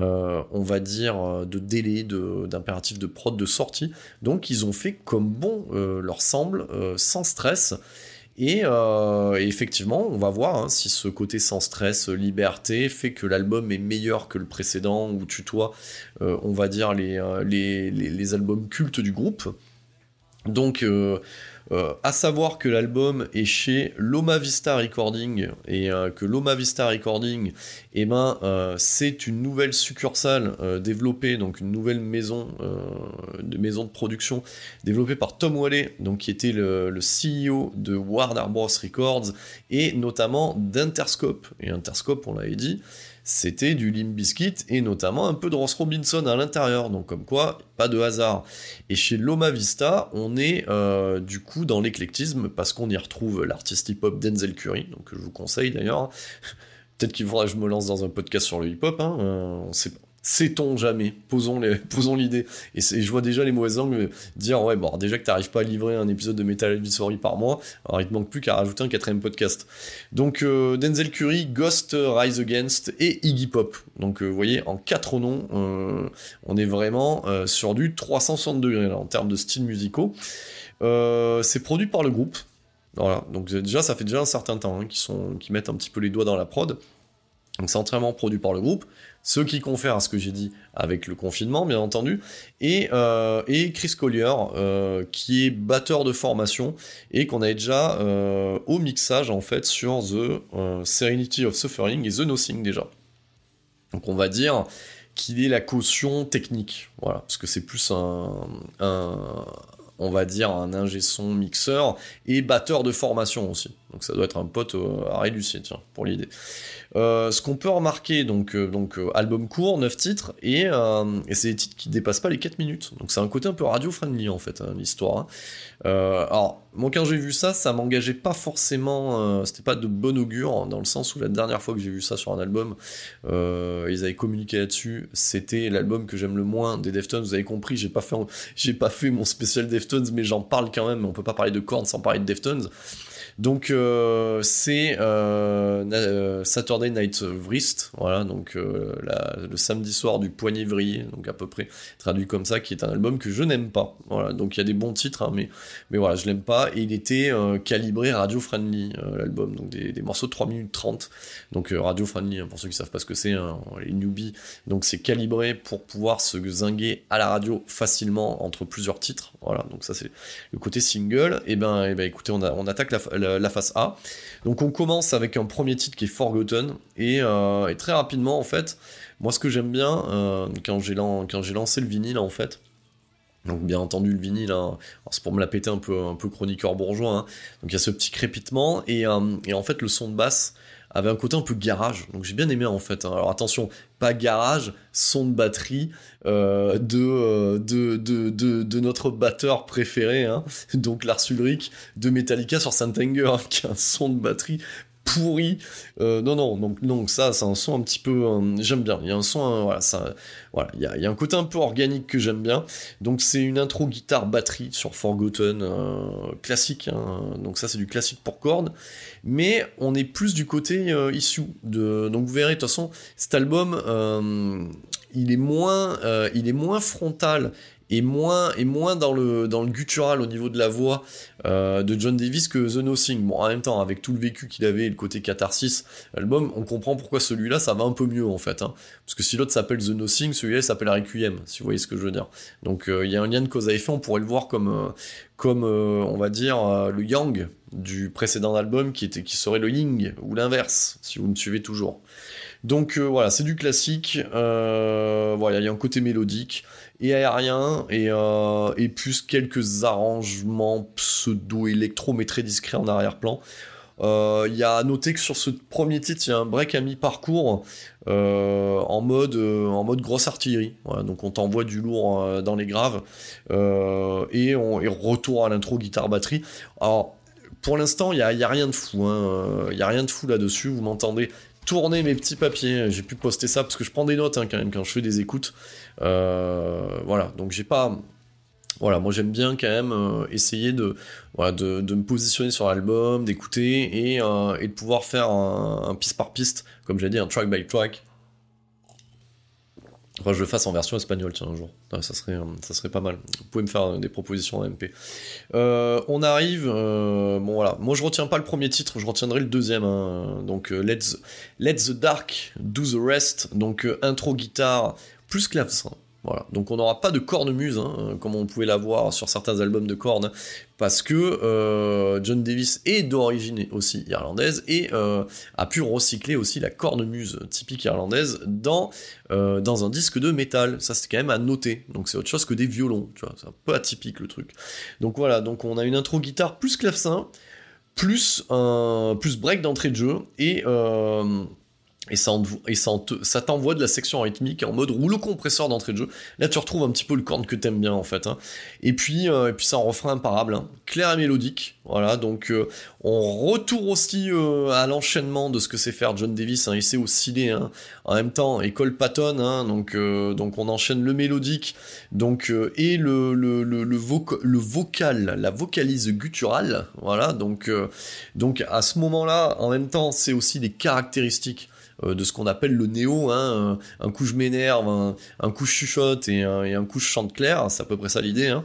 euh, on va dire, de délai, d'impératif de, prod de sortie. Donc ils ont fait comme bon leur semble, sans stress. Euh, et, effectivement, on va voir hein, si ce côté sans stress, liberté, fait que l'album est meilleur que le précédent, ou tutoie, euh, on va dire, euh, les, les, albums cultes du groupe. Donc, à savoir que l'album est chez Loma Vista Recording et euh, que Loma Vista Recording, eh ben, euh, c'est une nouvelle succursale développée, donc une nouvelle maison de maison de production développée par Tom Whaley, donc qui était le, le CEO de Warner Bros Records et notamment d'Interscope. Et Interscope, on l'avait dit, c'était du Limp Bizkit et notamment un peu de Ross Robinson à l'intérieur. Donc comme quoi, pas de hasard. Et chez Loma Vista, on est euh, du coup dans l'éclectisme parce qu'on y retrouve l'artiste hip-hop Denzel Curry, donc je vous conseille d'ailleurs. Peut-être qu'il faudra que je me lance dans un podcast sur le hip-hop, hein, euh, on sait pas. Sait-on jamais Posons l'idée. Et, je vois déjà les mauvaises langues dire ouais bon déjà que t'arrives pas à livrer un épisode de Metal Advisory par mois, alors il te manque plus qu'à rajouter un quatrième podcast. Donc euh, Denzel Curry, Ghost Rise Against et Iggy Pop. Donc euh, vous voyez en quatre noms, euh, on est vraiment sur du 360 degrés en termes de styles musicaux. c'est produit par le groupe. Voilà, donc déjà ça fait déjà un certain temps hein, qui mettent un petit peu les doigts dans la prod. Donc c'est entièrement produit par le groupe ce qui confère à ce que j'ai dit avec le confinement, bien entendu, et, euh, Chris Collier, euh, qui est batteur de formation, et qu'on a déjà euh, au mixage, en fait, sur The Serenity of Suffering et The Nothing, déjà. Donc on va dire qu'il est la caution technique, voilà, parce que c'est plus un, on va dire un ingé son mixeur et batteur de formation aussi. Donc ça doit être un pote à Ray Lucier, tiens, pour l'idée. ce qu'on peut remarquer, donc, donc album court, 9 titres, et, c'est des titres qui dépassent pas les 4 minutes. Donc c'est un côté un peu radio-friendly en fait, hein, l'histoire. Hein. alors, moi quand j'ai vu ça, ça m'engageait pas forcément, c'était pas de bon augure, dans le sens où la dernière fois que j'ai vu ça sur un album, ils avaient communiqué là-dessus, c'était l'album que j'aime le moins des Deftones, vous avez compris, j'ai pas fait, pas fait mon spécial Deftones, mais j'en parle quand même, on peut pas parler de Korn sans parler de Deftones. Donc euh, c'est euh, euh, Saturday Night Wrist, voilà, donc le samedi soir du poignet vrillé, donc à peu près traduit comme ça, qui est un album que je n'aime pas. Voilà, donc il y a des bons titres, hein, mais, mais voilà, je l'aime pas, et il était calibré radio-friendly, l'album, donc des, morceaux de 3 minutes 30, donc radio-friendly, hein, pour ceux qui savent pas ce que c'est, hein, les newbies, donc c'est calibré pour pouvoir se zinguer à la radio facilement entre plusieurs titres, voilà, donc ça c'est le côté single, et ben, et ben écoutez, on, attaque la, face A. Donc on commence avec un premier titre qui est Forgotten, et, euh, très rapidement en fait, moi ce que j'aime bien euh, quand j'ai lancé le vinyle en fait, donc bien entendu le vinyle, hein, c'est pour me la péter un peu, un peu chroniqueur bourgeois, hein. donc il y a ce petit crépitement, et, euh, et en fait le son de basse, avait un côté un peu garage. Donc j'ai bien aimé en fait. Hein. Alors attention, pas garage, son de batterie euh, euh, de, de, de, de, notre batteur préféré, hein. donc Lars Ulrich de Metallica sur Saint Anger, hein, qui a un son de batterie pourri. Euh, non, non, donc, donc ça, c'est un son un petit peu. Euh, j'aime bien. Il y a un son, euh, voilà, voilà, il y a, y a, un côté un peu organique que j'aime bien. Donc c'est une intro guitare batterie sur Forgotten classique. Hein. donc ça, c'est du classique pour cordes. Mais on est plus du côté issue de. Donc vous verrez, de toute façon, cet album, il est moins, il est moins frontal et moins, et moins dans, le, dans le guttural au niveau de la voix euh, de John Davis que The Nothing. Bon, en même temps, avec tout le vécu qu'il avait et le côté catharsis, l'album, on comprend pourquoi celui-là, ça va un peu mieux en fait. Hein. Parce que si l'autre s'appelle The Nothing, celui-là s'appelle Requiem, si vous voyez ce que je veux dire. Donc euh, il y a un lien de cause à effet, on pourrait le voir comme, euh, comme on va dire, le Yang du précédent album qui, était, qui serait le Ying, ou l'inverse, si vous me suivez toujours. Donc voilà, c'est du classique, voilà, il y a un côté mélodique et aérien, et, euh, et plus quelques arrangements pseudo-électro, mais très discrets en arrière-plan. Euh, il y a à noter que sur ce premier titre, il y a un break à mi-parcours euh, en, mode, en mode grosse artillerie. donc on t'envoie du lourd dans les graves et, on, et retour à l'intro guitare-batterie. Alors pour l'instant, il y a, rien de fou. Hein. Il n'y a rien de fou là-dessus. Vous m'entendez tourner mes petits papiers. J'ai pu poster ça parce que je prends des notes hein, quand même quand je fais des écoutes. Euh, voilà, donc j'ai pas. Voilà, moi j'aime bien quand même euh, essayer de, me positionner sur l'album, d'écouter et, euh, de pouvoir faire un, piste par piste, comme j'ai dit, un track by track, Enfin, je le fasse en version espagnole, tiens, un jour. Ça serait, ça serait pas mal. Vous pouvez me faire des propositions en MP. Euh, on arrive. Euh, bon, voilà. Moi, je retiens pas le premier titre, je retiendrai le deuxième. Hein. Donc, euh, let's, let's the Dark Do the Rest. Donc, intro guitare plus clavecin. Voilà. Donc on n'aura pas de cornemuse, hein, comme on pouvait l'avoir sur certains albums de cornes, parce que euh, John Davis est d'origine aussi irlandaise et euh, a pu recycler aussi la cornemuse typique irlandaise dans, euh, dans un disque de métal. Ça c'est quand même à noter. Donc c'est autre chose que des violons, tu vois, c'est un peu atypique le truc. Donc voilà, donc on a une intro guitare plus clavecin, plus un plus break d'entrée de jeu et et ça, et ça, t'envoie de la section rythmique en mode rouleau compresseur d'entrée de jeu. Là, tu retrouves un petit peu le corne que t'aimes bien, en fait. Hein. Et puis, euh, et puis c'est un refrain imparable, hein. clair et mélodique. Voilà, donc euh, on retourne aussi euh, à l'enchaînement de ce que sait faire John Davis. Hein. Il sait osciller en même temps, école Patton. Hein. donc, donc on enchaîne le mélodique, donc et le le, le, vocal, la vocalise gutturale. Voilà, donc donc à ce moment-là, en même temps, c'est aussi des caractéristiques de ce qu'on appelle le néo, hein, un, coup je m'énerve, un, coup je chuchote et un, et un coup je chante clair, c'est à peu près ça l'idée. Hein.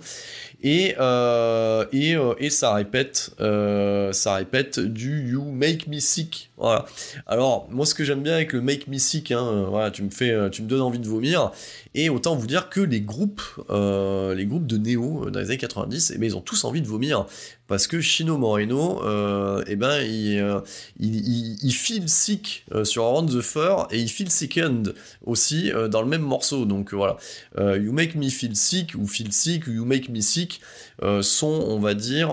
Et, euh, et, euh, et, ça répète, ça répète du You Make Me Sick. Voilà. Alors moi ce que j'aime bien avec le Make Me Sick, hein, voilà, tu me fais, tu me donnes envie de vomir. Et autant vous dire que les groupes, les groupes de néo dans les années 90, eh ben, ils ont tous envie de vomir parce que Chino Moreno, euh, eh ben, il, euh, il, il, feel sick euh, sur Around the Fur et il feel sickened aussi dans le même morceau. Donc voilà, You Make Me Feel Sick ou Feel Sick ou You Make Me Sick, musiques sont, on va dire,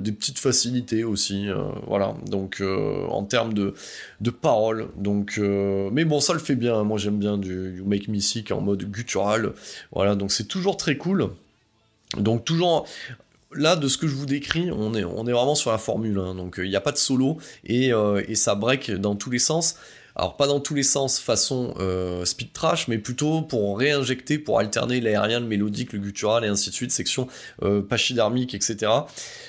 des petites facilités aussi. voilà, donc en termes de, de paroles. Donc, mais bon, ça le fait bien. Moi, j'aime bien du, Make Me en mode guttural. Voilà, donc c'est toujours très cool. Donc toujours là, de ce que je vous décris, on est, on est vraiment sur la formule. Hein. donc, il n'y a pas de solo et, et, ça break dans tous les sens. Alors pas dans tous les sens façon euh, speed trash, mais plutôt pour réinjecter, pour alterner l'aérien, le mélodique, le guttural et ainsi de suite, section euh, pachydermique, etc.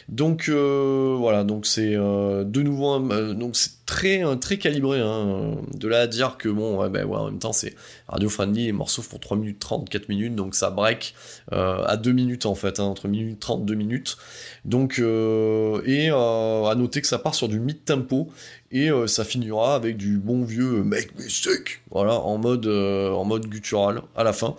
Donc euh, voilà, donc c'est euh, de nouveau, donc c'est très très calibré. Hein, de là à dire que bon, ouais, ben ouais, en même temps c'est radio friendly, les morceaux font 3 minutes 30, 4 minutes, donc ça break à 2 minutes en fait, hein, entre minute 30 2 minutes. Donc et à noter que ça part sur du mid tempo et euh, ça finira avec du bon vieux Make Me Sick, voilà, en mode, euh, en mode guttural à la fin.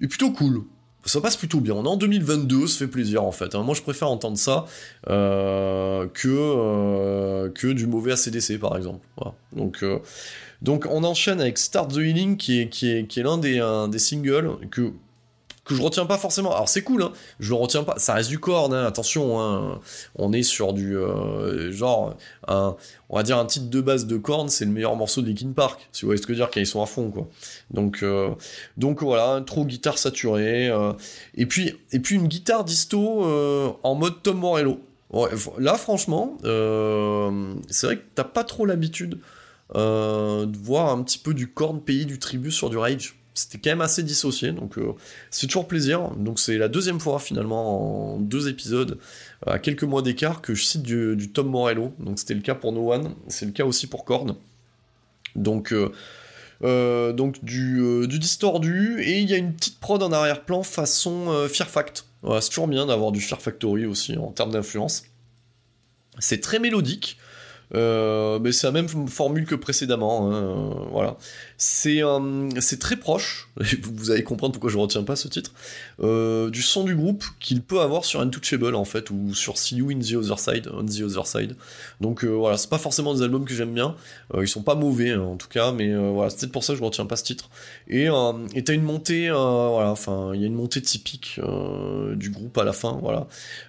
Et plutôt cool. Ça passe plutôt bien. On est en 2022, ça fait plaisir en fait. Hein. Moi je préfère entendre ça euh, que, que du mauvais ACDC par exemple. Donc, donc on enchaîne avec Start the Healing qui est, qui est, qui est l'un des, des singles que que je retiens pas forcément. Alors c'est cool, hein, je le retiens pas. Ça reste du corn, hein, attention. Hein, on est sur du euh, genre, on va dire un titre de base de corn, c'est le meilleur morceau de Linkin Park. Si vous voyez ce que je veux dire, quand ils sont à fond. Donc, euh, donc voilà, trop guitare saturée. Euh, et puis, et puis une guitare disto en mode Tom Morello. là, franchement, c'est vrai que t'as pas trop l'habitude de voir un petit peu du corn pays du tribut sur du rage c'était quand même assez dissocié, donc euh, c'est toujours plaisir. Donc c'est la deuxième fois finalement en deux épisodes, euh, à quelques mois d'écart, que je cite du, Tom Morello. Donc c'était le cas pour No One, c'est le cas aussi pour Korn. Donc, euh, du, distordu, et il y a une petite prod en arrière-plan façon Fear Fact. c'est toujours bien d'avoir du Fear Factory aussi en termes d'influence. C'est très mélodique. Euh, mais c'est la même formule que précédemment. Hein, euh, voilà. C'est euh, c'est très proche, vous allez comprendre pourquoi je retiens pas ce titre, du son du groupe qu'il peut avoir sur Untouchable en fait, ou sur See You in the Other Side, on the Other Side. Donc voilà, c'est pas forcément des albums que j'aime bien, ils sont pas mauvais hein, en tout cas, mais voilà, c'est peut-être pour ça que je retiens pas ce titre. Et et t'as une montée, voilà, enfin, il y a une montée typique du groupe à la fin, voilà,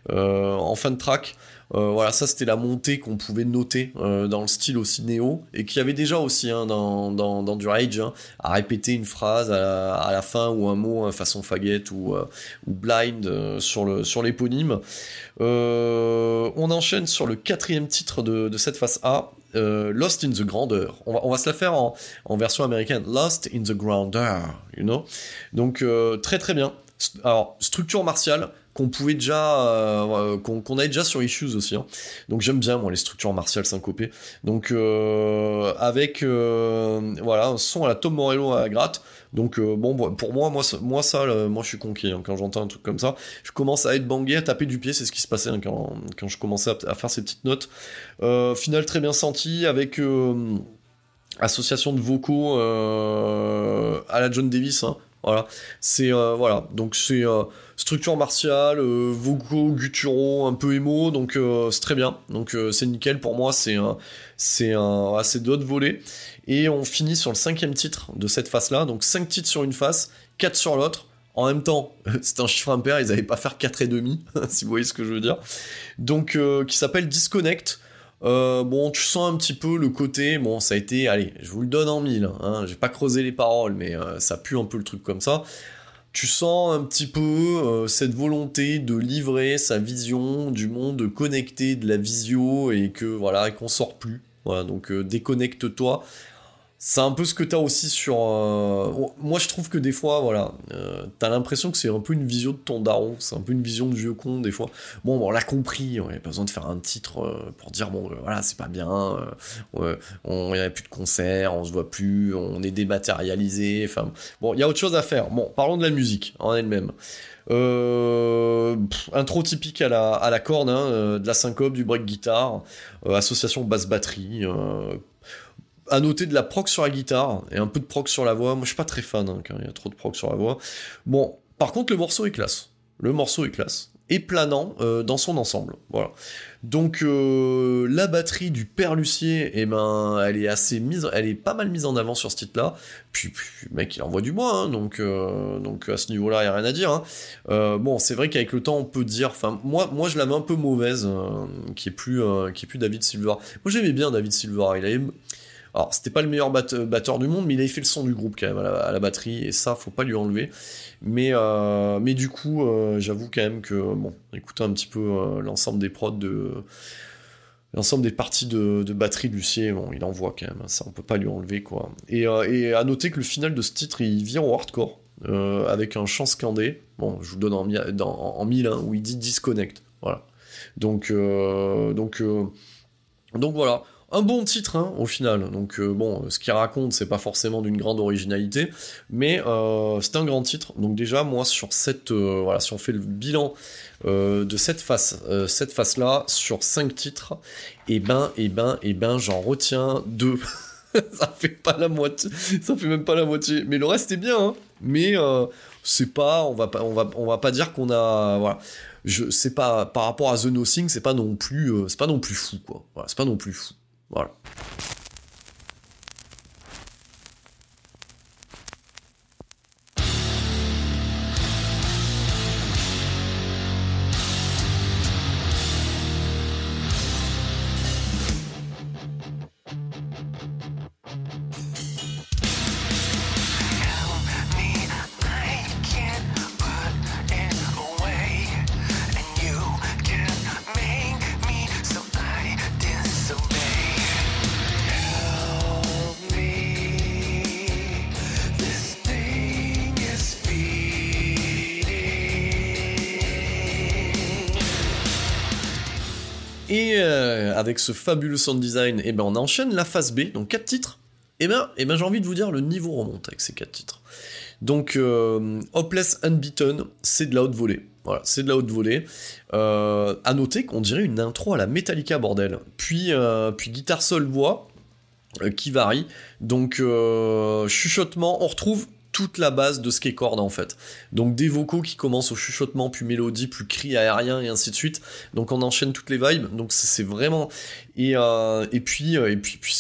en fin de track. Euh, voilà, ça c'était la montée qu'on pouvait noter euh, dans le style aussi néo et qui avait déjà aussi hein, dans, dans, du Rage hein, à répéter une phrase à la, fin ou un mot hein, façon faguette ou, euh, ou blind sur le sur l'éponyme. on enchaîne sur le quatrième titre de, de cette phase A. Lost in the Grandeur. On va, on va se la faire en, en version américaine. Lost in the Grandeur, you know. Donc très très bien. Alors structure martiale, qu'on pouvait déjà, euh, qu'on avait déjà sur Issues aussi. Hein. Donc j'aime bien moi les structures martiales syncopées. Donc euh, avec euh, voilà un son à la Tom Morello à la gratte. Donc bon pour moi moi moi ça moi je suis conquis hein, quand j'entends un truc comme ça. Je commence à être bangé, à taper du pied, c'est ce qui se passait hein, quand, quand je commençais à, faire ces petites notes. final très bien senti avec association de vocaux à la John Davis. Voilà, c'est voilà donc c'est structure martiale, euh, vocaux, gutturaux, un peu émo, donc euh, c'est très bien. Donc euh, c'est nickel pour moi, c'est un, c'est assez d'autres volets. Et on finit sur le cinquième titre de cette face-là, donc 5 titres sur une face, 4 sur l'autre. En même temps, c'est un chiffre impair, ils n'avaient pas faire 4 et demi, si vous voyez ce que je veux dire. Donc, qui s'appelle Disconnect. Bon, tu sens un petit peu le côté, bon, ça a été, allez, je vous le donne en mille, hein, j'ai pas creusé les paroles, mais ça pue un peu le truc comme ça tu sens un petit peu euh, cette volonté de livrer sa vision du monde connecté de la visio et que voilà qu'on sort plus. Voilà, donc euh, déconnecte-toi c'est un peu ce que t'as aussi sur. Euh, moi, je trouve que des fois, voilà, euh, t'as l'impression que c'est un peu une vision de ton daron, c'est un peu une vision de vieux con, des fois. Bon, on l'a compris, on a pas besoin de faire un titre euh, pour dire, bon, voilà, c'est pas bien, on y a plus de concerts, on se voit plus, on est dématérialisé, enfin. Bon, il y a autre chose à faire. Bon, parlons de la musique en elle-même. intro typique à la, à la corne, hein, de la syncope, du break guitare, association basse-batterie, à noter de la proc sur la guitare et un peu de proc sur la voix. Moi, je suis pas très fan hein, quand il y a trop de proc sur la voix. Bon, par contre, le morceau est classe. Le morceau est classe. et planant dans son ensemble. Voilà. Donc la batterie du père Lucier, eh ben, elle est assez mise, elle est pas mal mise en avant sur ce titre-là. Puis, mec, il envoie du bois, hein, donc donc à ce niveau-là, il y a rien à dire. Hein. bon, c'est vrai qu'avec le temps, on peut dire, enfin, moi, moi, je la mets un peu mauvaise, qui est plus, qui est plus David Silver. Moi, j'aimais bien David Silver. Il alors, c'était pas le meilleur batteur du monde, mais il avait fait le son du groupe quand même à la, batterie, et ça, faut pas lui enlever. Mais, euh, mais du coup, euh, j'avoue quand même que, bon, écoutez un petit peu euh, l'ensemble des prods de. L'ensemble des parties de, batterie de Lucier, bon, il envoie quand même, ça on peut pas lui enlever quoi. Et, à noter que le final de ce titre il vient au hardcore, avec un chant scandé, bon, je vous donne en, en, mille, hein, où il dit disconnect, voilà. Donc, donc, donc voilà un bon titre hein, au final. Donc euh, bon, ce qu'il raconte, c'est pas forcément d'une grande originalité, mais euh, c'est un grand titre. Donc déjà, moi sur cette, euh, voilà, si on fait le bilan de cette face, cette face là sur 5 titres, et eh ben, et eh ben, et eh ben, j'en retiens deux. ça fait pas la moitié, ça fait même pas la moitié. Mais le reste est bien, hein. mais c'est pas, on va pas, on va, pas dire qu'on a, voilà je sais pas par rapport à The Nothing c'est pas non plus c'est pas non plus fou quoi voilà, c'est pas non plus fou var. Voilà. avec ce fabuleux sound design, et eh ben on enchaîne la phase B, donc 4 titres. Et eh ben, eh ben j'ai envie de vous dire, le niveau remonte avec ces 4 titres. Donc, euh, Hopeless Unbeaten, c'est de la haute volée. Voilà, c'est de la haute volée. Euh, à noter qu'on dirait une intro à la Metallica, bordel. Puis, euh, puis guitare seule voix, euh, qui varie. Donc, chuchotement, on retrouve toute la base de ce qu'est Chord en fait. Donc des vocaux qui commencent au chuchotement, puis mélodie, puis cri aérien et ainsi de suite. Donc on enchaîne toutes les vibes. Donc c'est vraiment et euh, et puis euh, et puis, puis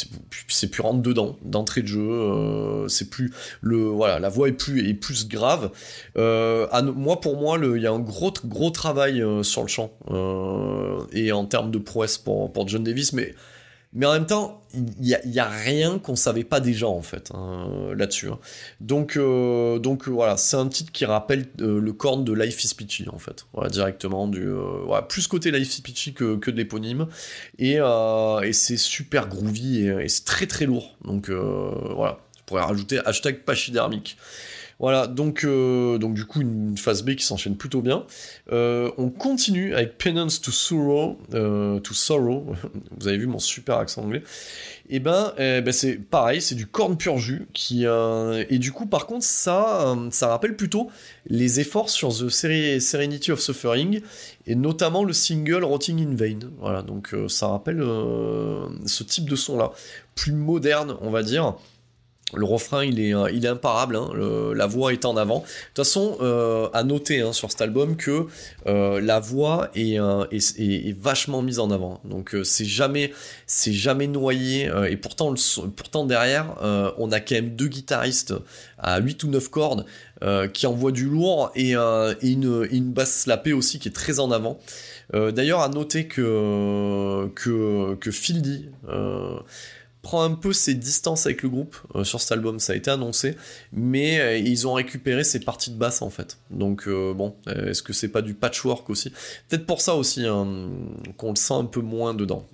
c'est plus rentre dedans d'entrée de jeu. Euh, c'est plus le voilà la voix est plus est plus grave. À, moi pour moi il y a un gros gros travail sur le chant et en termes de prouesse pour pour John Davis, mais mais en même temps, il n'y a, rien qu'on savait pas déjà en fait hein, là-dessus. Hein. Donc, euh, donc voilà, c'est un titre qui rappelle euh, le corne de Life is Peachy en fait, directement du, euh, plus côté Life is Peachy que, que de l'éponyme, et, et c'est super groovy et, c'est très très lourd. Donc voilà, je pourrais rajouter hashtag pachydermique. Voilà, donc, euh, donc du coup, une phase B qui s'enchaîne plutôt bien. Euh, on continue avec Penance to Sorrow. Euh, to Sorrow. Vous avez vu mon super accent anglais. Et eh ben, eh ben c'est pareil, c'est du corn pur jus. Qui, et du coup, par contre, ça, ça rappelle plutôt les efforts sur The Serenity of Suffering. Et notamment le single Rotting in Vain. Voilà, donc ça rappelle ce type de son-là. Plus moderne, on va dire. Le refrain, il est, est imparable, hein, la voix est en avant. De toute façon, euh, à noter hein, sur cet album que euh, la voix est, euh, vachement mise en avant. Donc c'est jamais, noyé. et pourtant, derrière, on a quand même deux guitaristes à 8 ou 9 cordes qui envoient du lourd et, une, basse slapée aussi qui est très en avant. D'ailleurs, à noter que que, prend un peu ses distances avec le groupe euh, sur cet album, ça a été annoncé, mais euh, ils ont récupéré ses parties de basse en fait. Donc euh, bon, est-ce que c'est pas du patchwork aussi? Peut-être pour ça aussi hein, qu'on le sent un peu moins dedans.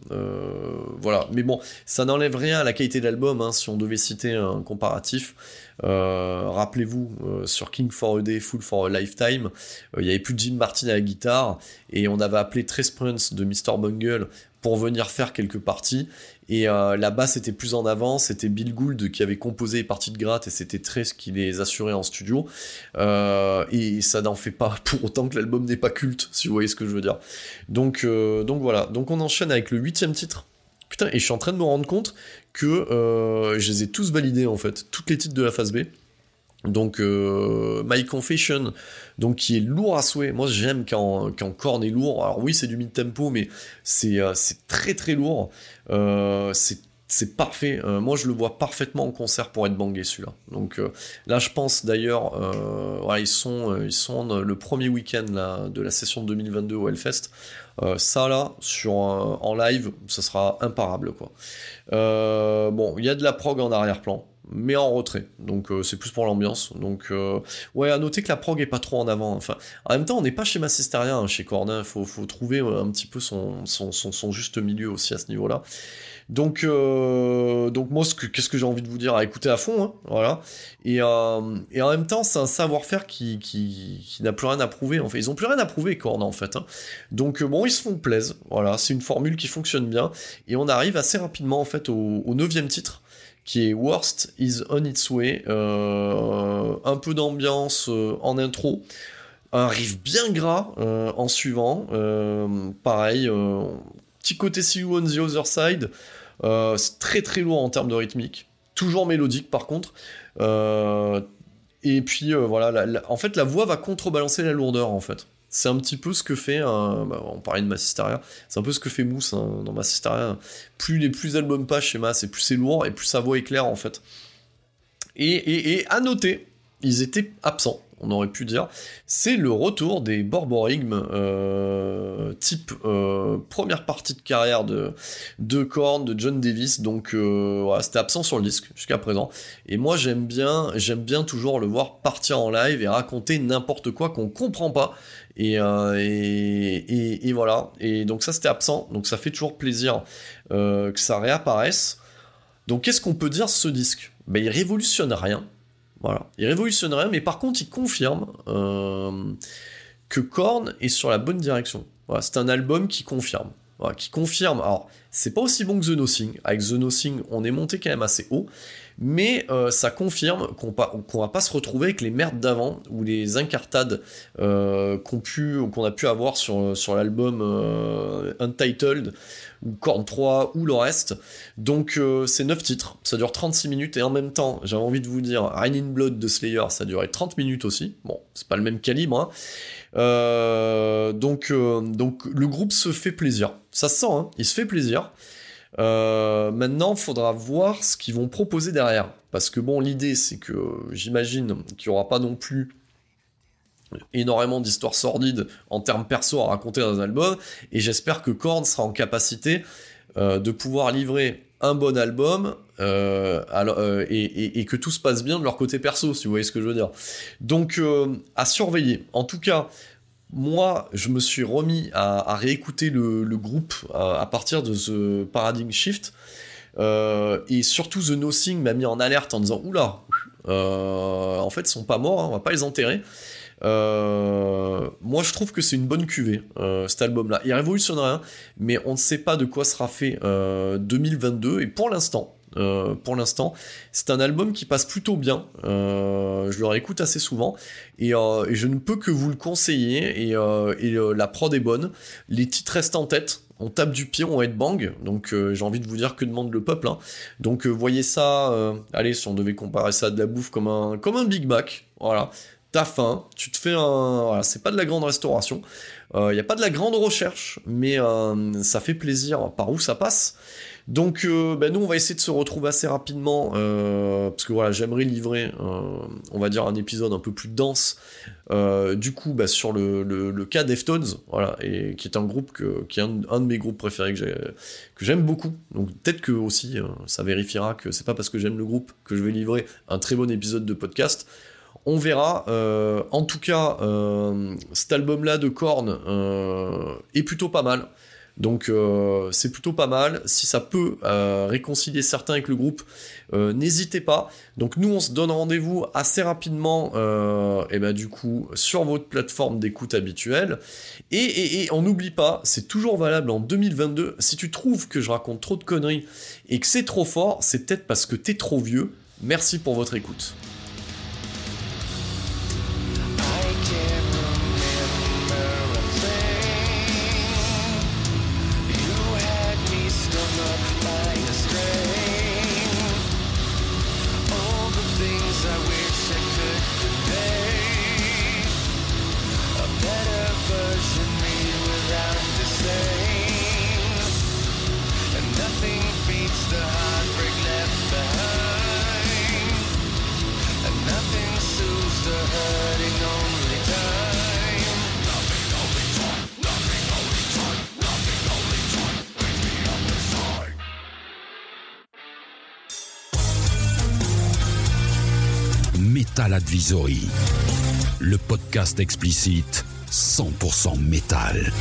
voilà, mais bon, ça n'enlève rien à la qualité de l'album hein, si on devait citer un comparatif. Rappelez-vous, sur King for a Day, Full for a Lifetime, il y avait plus Jim Martin à la guitare et on avait appelé Trace Prince de Mr. Bungle pour venir faire quelques parties. Et euh, la basse était plus en avant, c'était Bill Gould qui avait composé les parties de gratte et c'était Trace qui les assurait en studio. Euh, et ça n'en fait pas pour autant que l'album n'est pas culte, si vous voyez ce que je veux dire. Donc, euh, donc voilà, donc on enchaîne avec le huitième titre. Putain, et je suis en train de me rendre compte que je les ai tous validés en fait, toutes les titres de la phase B. Donc My Confession, donc qui est lourd à souhait. Moi j'aime quand, quand Korn est lourd. Alors oui c'est du mid tempo mais c'est c'est très très lourd. c'est c'est parfait. Euh, moi, je le vois parfaitement en concert pour être bangé celui-là. Donc euh, là, je pense d'ailleurs, euh, ils sont, le premier week-end de la session 2022 au Hellfest. ça là, en live, ça sera imparable quoi. bon, il y a de la prog en arrière-plan mais en retrait. Donc c'est plus pour l'ambiance. Donc ouais, à noter que la prog est pas trop en avant. Enfin, en même temps, on n'est pas chez Massisteria, hein, chez Cornin. Faut, faut trouver un petit peu son, son, juste milieu aussi à ce niveau-là. Donc, euh, donc moi, qu'est-ce que j'ai envie de vous dire à écouter à fond, hein, voilà. Et, euh, et, en même temps, c'est un savoir-faire qui, qui, n'a plus rien à prouver. En fait, ils ont plus rien à prouver, Korn, en fait. Hein. Donc euh, bon, ils se font plaisir. Voilà, c'est une formule qui fonctionne bien. Et on arrive assez rapidement, en fait, au, neuvième titre qui est Worst is on its way. un peu d'ambiance en intro un riff bien gras en suivant. pareil, petit côté See You on the Other Side. Euh, c'est très très lourd en termes de rythmique. Toujours mélodique par contre. Euh, et puis euh, voilà, en fait la voix va contrebalancer la lourdeur en fait. C'est un petit peu ce que fait bah, on parlait de Massisteria, c'est un peu ce que fait Mousse hein, dans Massisteria. Plus les plus albums passent chez Mass, et plus c'est lourd, et plus sa voix est claire en fait. Et à noter, ils étaient absents on aurait pu dire, c'est le retour des Borborigmes euh, type euh, première partie de carrière de, de Korn, de John Davis, donc euh, voilà, c'était absent sur le disque jusqu'à présent. Et moi j'aime bien, j'aime bien toujours le voir partir en live et raconter n'importe quoi qu'on comprend pas. Et, et, voilà. Et donc ça c'était absent, donc ça fait toujours plaisir que ça réapparaisse. Donc qu'est-ce qu'on peut dire ce disque? Ben, il révolutionne rien voilà. Il mais par contre, il confirme euh, que Korn est sur la bonne direction. C'est un album qui confirme. Qui confirme. Alors, c'est pas aussi bon que The Nothing. Avec The Nothing, on est monté quand même assez haut mais euh, ça confirme qu'on ne va pas se retrouver avec les merdes d'avant ou les incartades euh, qu'on a pu avoir sur, l'album euh, Untitled ou Korn 3 ou le reste. Donc c'est 9 titres, ça dure 36 minutes et en même temps, j'avais envie de vous dire, Rain in Blood de Slayer, ça durait 30 minutes aussi. Bon, c'est pas le même calibre. Hein. donc, donc le groupe se fait plaisir. Ça se sent, hein, il se fait plaisir. Euh, maintenant, faudra voir ce qu'ils vont proposer derrière. Parce que bon, l'idée, c'est que j'imagine qu'il n'y aura pas non plus énormément d'histoires sordides en termes perso à raconter dans un album. Et j'espère que Korn sera en capacité euh, de pouvoir livrer un bon album euh, et, et, que tout se passe bien de leur côté perso, si vous voyez ce que je veux dire. Donc, à surveiller. En tout cas, moi, je me suis remis à, réécouter le, groupe à, partir de ce Paradigm Shift. Euh, et surtout, The Nothing m'a mis en alerte en disant Oula, euh, en fait, ils sont pas morts, hein, on va pas les enterrer. Euh, moi, je trouve que c'est une bonne cuvée, cet album-là. Il révolutionne rien, mais on ne sait pas de quoi sera fait 2022. Et pour l'instant, euh, pour l'instant. C'est un album qui passe plutôt bien. Euh, je le réécoute assez souvent euh, et, je ne peux que vous le conseiller. Et, la prod est bonne. Les titres restent en tête. On tape du pied, on headbang. Donc j'ai envie de vous dire que demande le peuple. Hein. Donc voyez ça. allez, si on devait comparer ça à de la bouffe comme un comme un Big Mac. Voilà. T'as faim, tu te fais un. Voilà, c'est pas de la grande restauration. Il n'y a pas de la grande recherche, mais ça fait plaisir par où ça passe. Donc, euh, ben, nous, on va essayer de se retrouver assez rapidement, euh, parce que voilà, j'aimerais livrer, euh, on va dire, un épisode un peu plus dense, du coup, bah, sur le, cas Deftones, voilà, et qui est un groupe qui est un, de mes groupes préférés que j'aime beaucoup. Donc, peut-être que aussi, ça vérifiera que c'est pas parce que j'aime le groupe que je vais livrer un très bon épisode de podcast. On verra. en tout cas, cet album-là de Korn est plutôt pas mal. Donc euh, c'est plutôt pas mal. Si ça peut euh, réconcilier certains avec le groupe, euh, n'hésitez pas. Donc nous on se donne rendez-vous assez rapidement, et ben du coup sur votre plateforme d'écoute habituelle. Et, on n'oublie pas, c'est toujours valable en 2022. Si tu trouves que je raconte trop de conneries et que c'est trop fort, c'est peut-être parce que t'es trop vieux. Merci pour votre écoute. Le podcast explicite 100% métal.